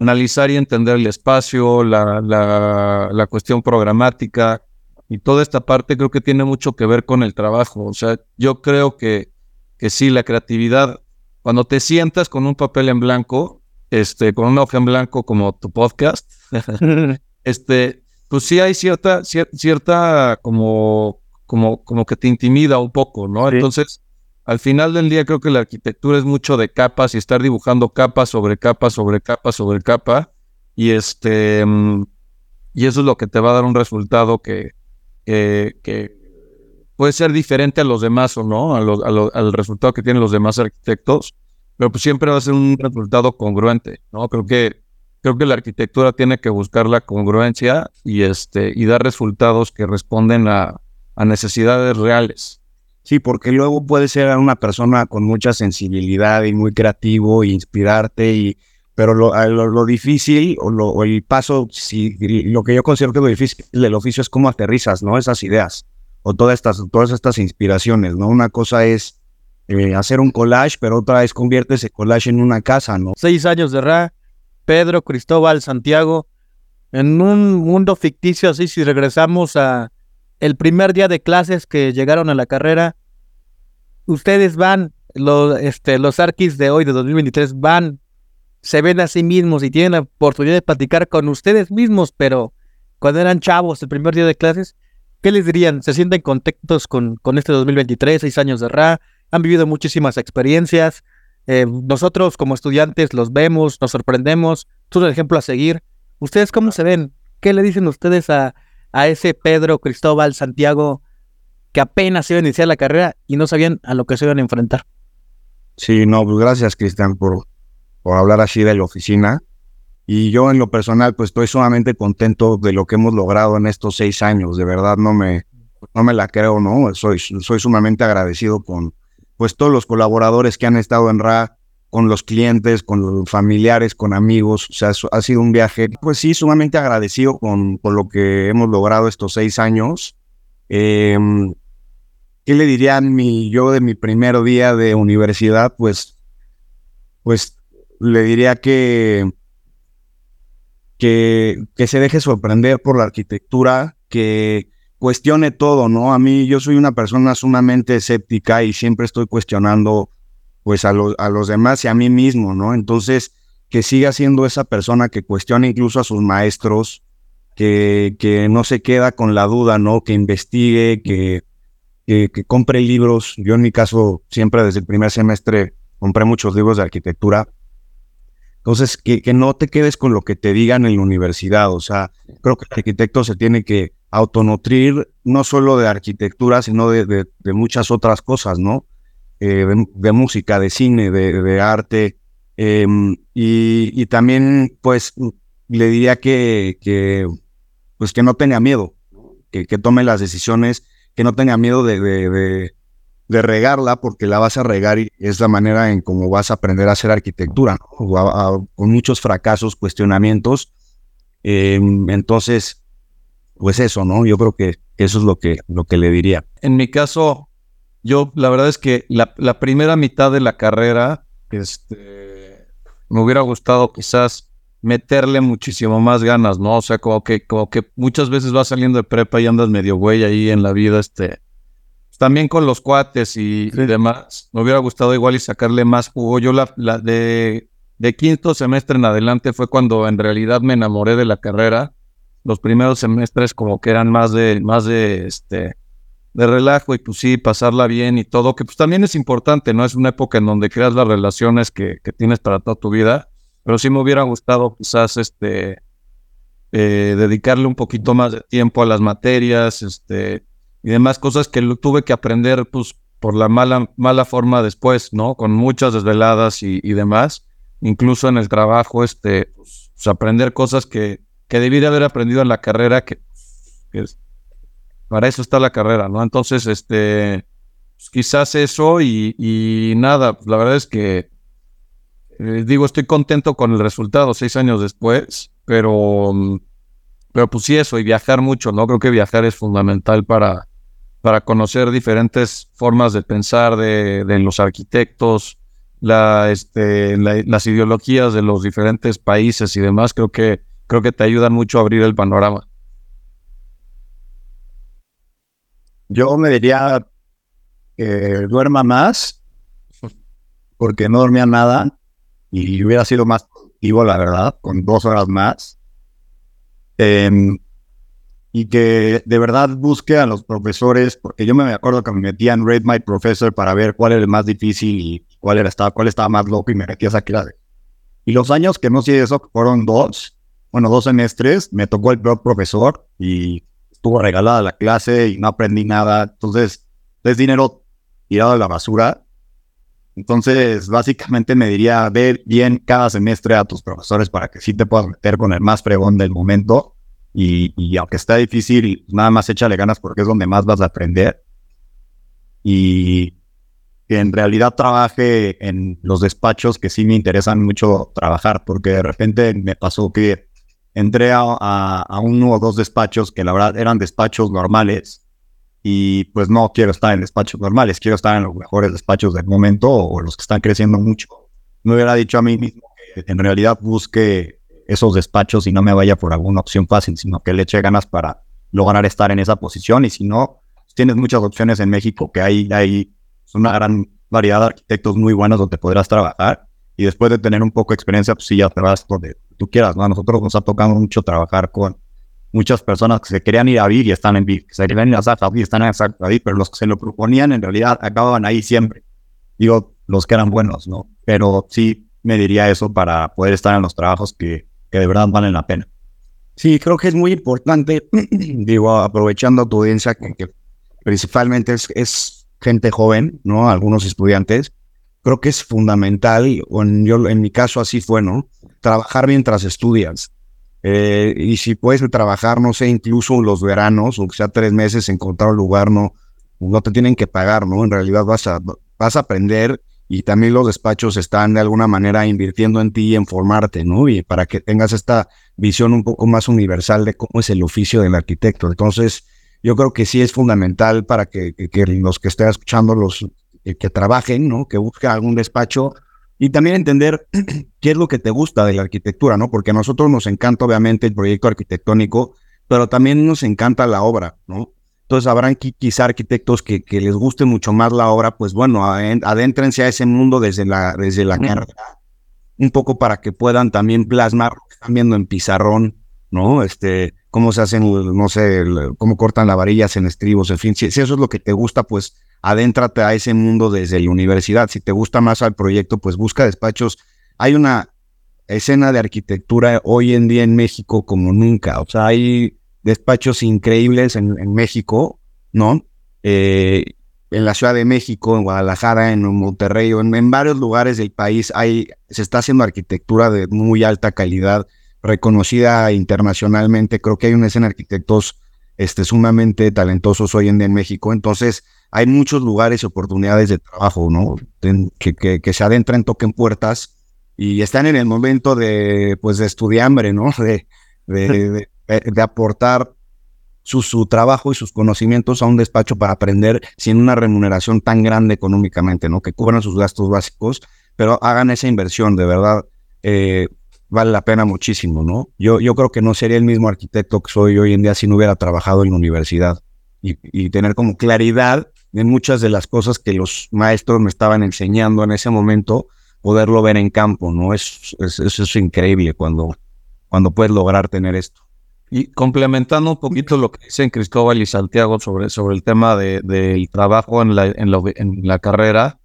analizar y entender el espacio, la, la, cuestión programática y toda esta parte creo que tiene mucho que ver con el trabajo. O sea, yo creo que, que sí, la creatividad, cuando te sientas con un papel en blanco, este, con una hoja en blanco como tu podcast, este, pues sí hay cierta, cierta, como, como, como que te intimida un poco, ¿no? Entonces, al final del día creo que la arquitectura es mucho de capas y estar dibujando capa sobre capa sobre capa sobre capa y este mm, y eso es lo que te va a dar un resultado que, que, puede ser diferente a los demás o no, al resultado que tienen los demás arquitectos, pero pues siempre va a ser un resultado congruente, ¿no? Creo que creo que la arquitectura tiene que buscar la congruencia y este y dar resultados que responden a, a necesidades reales
Sí, porque luego puedes ser una persona con mucha sensibilidad y muy creativo e inspirarte, y, pero lo, lo, difícil o, lo, el paso, si, lo que yo considero que lo difícil del oficio es cómo aterrizas, ¿no? Esas ideas o todas estas, todas estas inspiraciones, ¿no? Una cosa es eh, hacer un collage, pero otra vez convierte ese collage en una casa, ¿no?
Seis años de Ra, Pedro, Cristóbal, Santiago, en un mundo ficticio así, si regresamos a el primer día de clases que llegaron a la carrera, ustedes van, los, este, los arquis de hoy, de 2023, van, se ven a sí mismos y tienen la oportunidad de platicar con ustedes mismos, pero cuando eran chavos el primer día de clases, ¿qué les dirían? ¿Se sienten contentos con, con este 2023, seis años de RA? Han vivido muchísimas experiencias. Eh, nosotros como estudiantes los vemos, nos sorprendemos, es un ejemplo a seguir. ¿Ustedes cómo se ven? ¿Qué le dicen ustedes a, a ese Pedro, Cristóbal, Santiago, que apenas iban a iniciar la carrera y no sabían a lo que se iban a enfrentar.
Sí, no, pues gracias, Cristian, por, por hablar así de la oficina. Y yo en lo personal, pues estoy sumamente contento de lo que hemos logrado en estos seis años. De verdad, no me, no me la creo, ¿no? Soy, soy sumamente agradecido con pues todos los colaboradores que han estado en RA, con los clientes, con los familiares, con amigos. O sea, ha sido un viaje, pues sí, sumamente agradecido con, con lo que hemos logrado estos seis años. Eh, ¿Qué le dirían mi yo de mi primer día de universidad? Pues, pues le diría que, que, que se deje sorprender por la arquitectura, que cuestione todo, ¿no? A mí yo soy una persona sumamente escéptica y siempre estoy cuestionando pues a, a los demás y a mí mismo, ¿no? Entonces, que siga siendo esa persona que cuestiona incluso a sus maestros, que, que no se queda con la duda, ¿no? Que investigue, que, que, compre libros. Yo en mi caso, siempre desde el primer semestre compré muchos libros de arquitectura. Entonces, que, que no te quedes con lo que te digan en la universidad. O sea, creo que el arquitecto se tiene que autonutrir no solo de arquitectura, sino de, de muchas otras cosas, ¿no? Eh, de, música, de cine, de, arte. Em, y, también, pues, le diría que, que, pues, que no tenga miedo, que, que tome las decisiones, que no tenga miedo de, de, de, regarla, porque la vas a regar y es la manera en cómo vas a aprender a hacer arquitectura, con muchos fracasos, cuestionamientos. Em, entonces, pues eso, ¿no? Yo creo que eso es lo que, lo que le diría.
En mi caso, yo, la verdad es que la, primera mitad de la carrera, este, me hubiera gustado quizás meterle muchísimo más ganas, ¿no? O sea, como que, como que muchas veces vas saliendo de prepa y andas medio güey ahí en la vida, este, pues, también con los cuates y, demás. Me hubiera gustado igual y sacarle más jugo. Yo la, la de, de quinto semestre en adelante fue cuando en realidad me enamoré de la carrera. Los primeros semestres como que eran más de, más de, este, de relajo y pues sí, pasarla bien y todo, que pues también es importante, ¿no? Es una época en donde creas las relaciones que, tienes para toda tu vida, pero sí me hubiera gustado quizás este, eh, dedicarle un poquito más de tiempo a las materias, este, y demás cosas que tuve que aprender pues por la mala, mala forma después, ¿no? Con muchas desveladas y, demás, incluso en el trabajo, este, pues, aprender cosas que, que debí de haber aprendido en la carrera, que, que para eso está la carrera, ¿no? Entonces, este, pues, quizás eso y, nada, pues, la verdad es que, eh, digo, estoy contento con el resultado seis años después, pero, pero pues sí eso, y viajar mucho, ¿no? Creo que viajar es fundamental para, para conocer diferentes formas de pensar de, los arquitectos, la, este, las ideologías de los diferentes países y demás, creo que, creo que te ayudan mucho a abrir el panorama.
Yo me diría que duerma más, porque no dormía nada y hubiera sido más productivo, la verdad, con dos horas más. Em, y que de verdad busque a los profesores, porque yo me acuerdo que me metía en My Professor para ver cuál era el más difícil y cuál, era, estaba, cuál estaba más loco y me metía esa clase. Y los años que no sé eso, fueron dos, bueno, dos semestres, me tocó el peor profesor y estuvo regalada la clase y no aprendí nada. Entonces, es dinero tirado a la basura. Entonces, básicamente me diría, ver bien cada semestre a tus profesores para que sí te puedas meter con el más fregón del momento. Y, aunque está difícil, nada más échale ganas porque es donde más vas a aprender.
y que en realidad trabaje en los despachos que sí me interesan mucho trabajar, porque de repente me pasó que entré a, a, uno o dos despachos que la verdad eran despachos normales y pues no quiero estar en despachos normales, quiero estar en los mejores despachos del momento o los que están creciendo mucho. Me hubiera dicho a mí mismo que en realidad busque esos despachos y no me vaya por alguna opción fácil, sino que le eche ganas para lograr estar en esa posición y si no, tienes muchas opciones en México que hay, hay una gran variedad de arquitectos muy buenos donde podrás trabajar y después de tener un poco de experiencia, pues sí, ya te vas donde tú quieras, ¿no? A nosotros nos ha tocado mucho trabajar con muchas personas que se querían ir a vivir y están en VIP, que se querían ir a Zagreb y están en Zagreb, pero los que se lo proponían en realidad acababan ahí siempre. Digo, los que eran buenos, ¿no? Pero sí me diría eso para poder estar en los trabajos que, que de verdad valen la pena.
Sí, creo que es muy importante, digo, aprovechando tu audiencia, que, que principalmente es, es gente joven, ¿no? Algunos estudiantes, creo que es fundamental, o en, yo, en mi caso así fue, ¿no? Trabajar mientras estudias. Eh, y si puedes trabajar, no sé, incluso los veranos, o sea tres meses, encontrar un lugar, no, no te tienen que pagar, ¿no? En realidad vas a, vas a aprender y también los despachos están de alguna manera invirtiendo en ti y en formarte, ¿no? Y para que tengas esta visión un poco más universal de cómo es el oficio del arquitecto. Entonces, yo creo que sí es fundamental para que, los que estén escuchando los que trabajen, ¿no? Que busquen algún despacho y también entender qué es lo que te gusta de la arquitectura, ¿no? Porque a nosotros nos encanta obviamente el proyecto arquitectónico, pero también nos encanta la obra, ¿no? Entonces habrán quizá arquitectos que, que les guste mucho más la obra, pues bueno, adéntrense a ese mundo desde la, desde la carrera, un poco para que puedan también plasmar lo que están viendo en pizarrón, ¿no? Este, cómo se hacen, no sé, cómo cortan las varillas en estribos, en fin, si, eso es lo que te gusta, pues adéntrate a ese mundo desde la universidad. Si te gusta más al proyecto, pues busca despachos. Hay una escena de arquitectura hoy en día en México como nunca, o sea, hay despachos increíbles en, México, ¿no? Eh, en la Ciudad de México, en Guadalajara, en Monterrey, en, en varios lugares del país hay, se está haciendo arquitectura de muy alta calidad reconocida internacionalmente. Creo que hay una escena de arquitectos este, sumamente talentosos hoy en día en México. Entonces, hay muchos lugares y oportunidades de trabajo, ¿no? Que, que, se adentran, toquen puertas y están en el momento de, pues, de estudiambre, ¿no? De, de, de, aportar su, su, trabajo y sus conocimientos a un despacho para aprender sin una remuneración tan grande económicamente, ¿no? Que cubran sus gastos básicos, pero hagan esa inversión, de verdad. Eh, vale la pena muchísimo, ¿no? Yo, yo creo que no sería el mismo arquitecto que soy hoy en día si no hubiera trabajado en la universidad y, tener como claridad de muchas de las cosas que los maestros me estaban enseñando en ese momento, poderlo ver en campo, ¿no? Es, es, eso es increíble cuando, cuando puedes lograr tener esto.
Y complementando un poquito lo que dicen Cristóbal y Santiago sobre, sobre el tema del de, trabajo en la, en, en la carrera,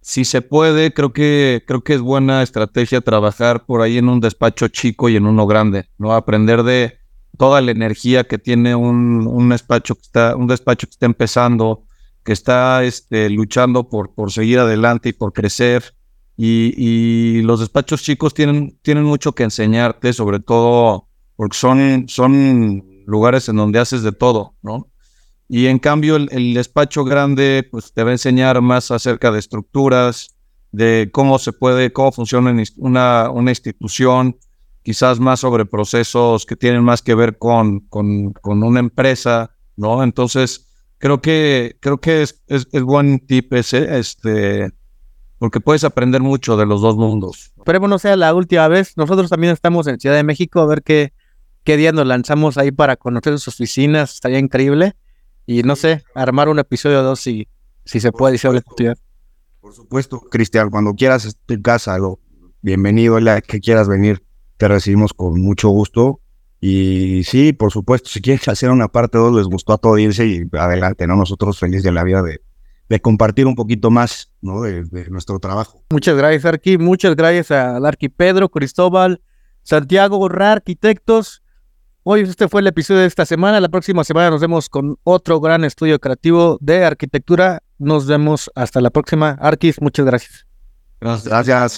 si se puede, creo que, creo que es buena estrategia trabajar por ahí en un despacho chico y en uno grande, ¿no? Aprender de toda la energía que tiene un, un despacho que está, un despacho que está empezando, que está este, luchando por, por seguir adelante y por crecer. Y, los despachos chicos tienen, tienen mucho que enseñarte, sobre todo porque son, son lugares en donde haces de todo, ¿no? Y en cambio el, despacho grande pues te va a enseñar más acerca de estructuras, de cómo se puede, cómo funciona una, una institución, quizás más sobre procesos que tienen más que ver con, con, con una empresa, ¿no? Entonces, creo que, creo que es, es, buen tip ese, este, porque puedes aprender mucho de los dos mundos.
Esperemos no sea la última vez. Nosotros también estamos en Ciudad de México, a ver qué, qué día nos lanzamos ahí para conocer sus oficinas, estaría increíble. Y no sé, armar un episodio o dos si, si se puede y se
Por supuesto, Cristian, cuando quieras en casa, lo, bienvenido, la que quieras venir, te recibimos con mucho gusto. Y sí, por supuesto, si quieres hacer una parte dos, les gustó a todo irse y adelante, ¿no? Nosotros felices de la vida de, de compartir un poquito más, ¿no? De, nuestro trabajo.
Muchas gracias, Arqui. Muchas gracias al Arqui Pedro, Cristóbal, Santiago Gorra, arquitectos. Hoy este fue el episodio de esta semana. La próxima semana nos vemos con otro gran estudio creativo de arquitectura. Nos vemos hasta la próxima. Arquis, muchas gracias.
Gracias.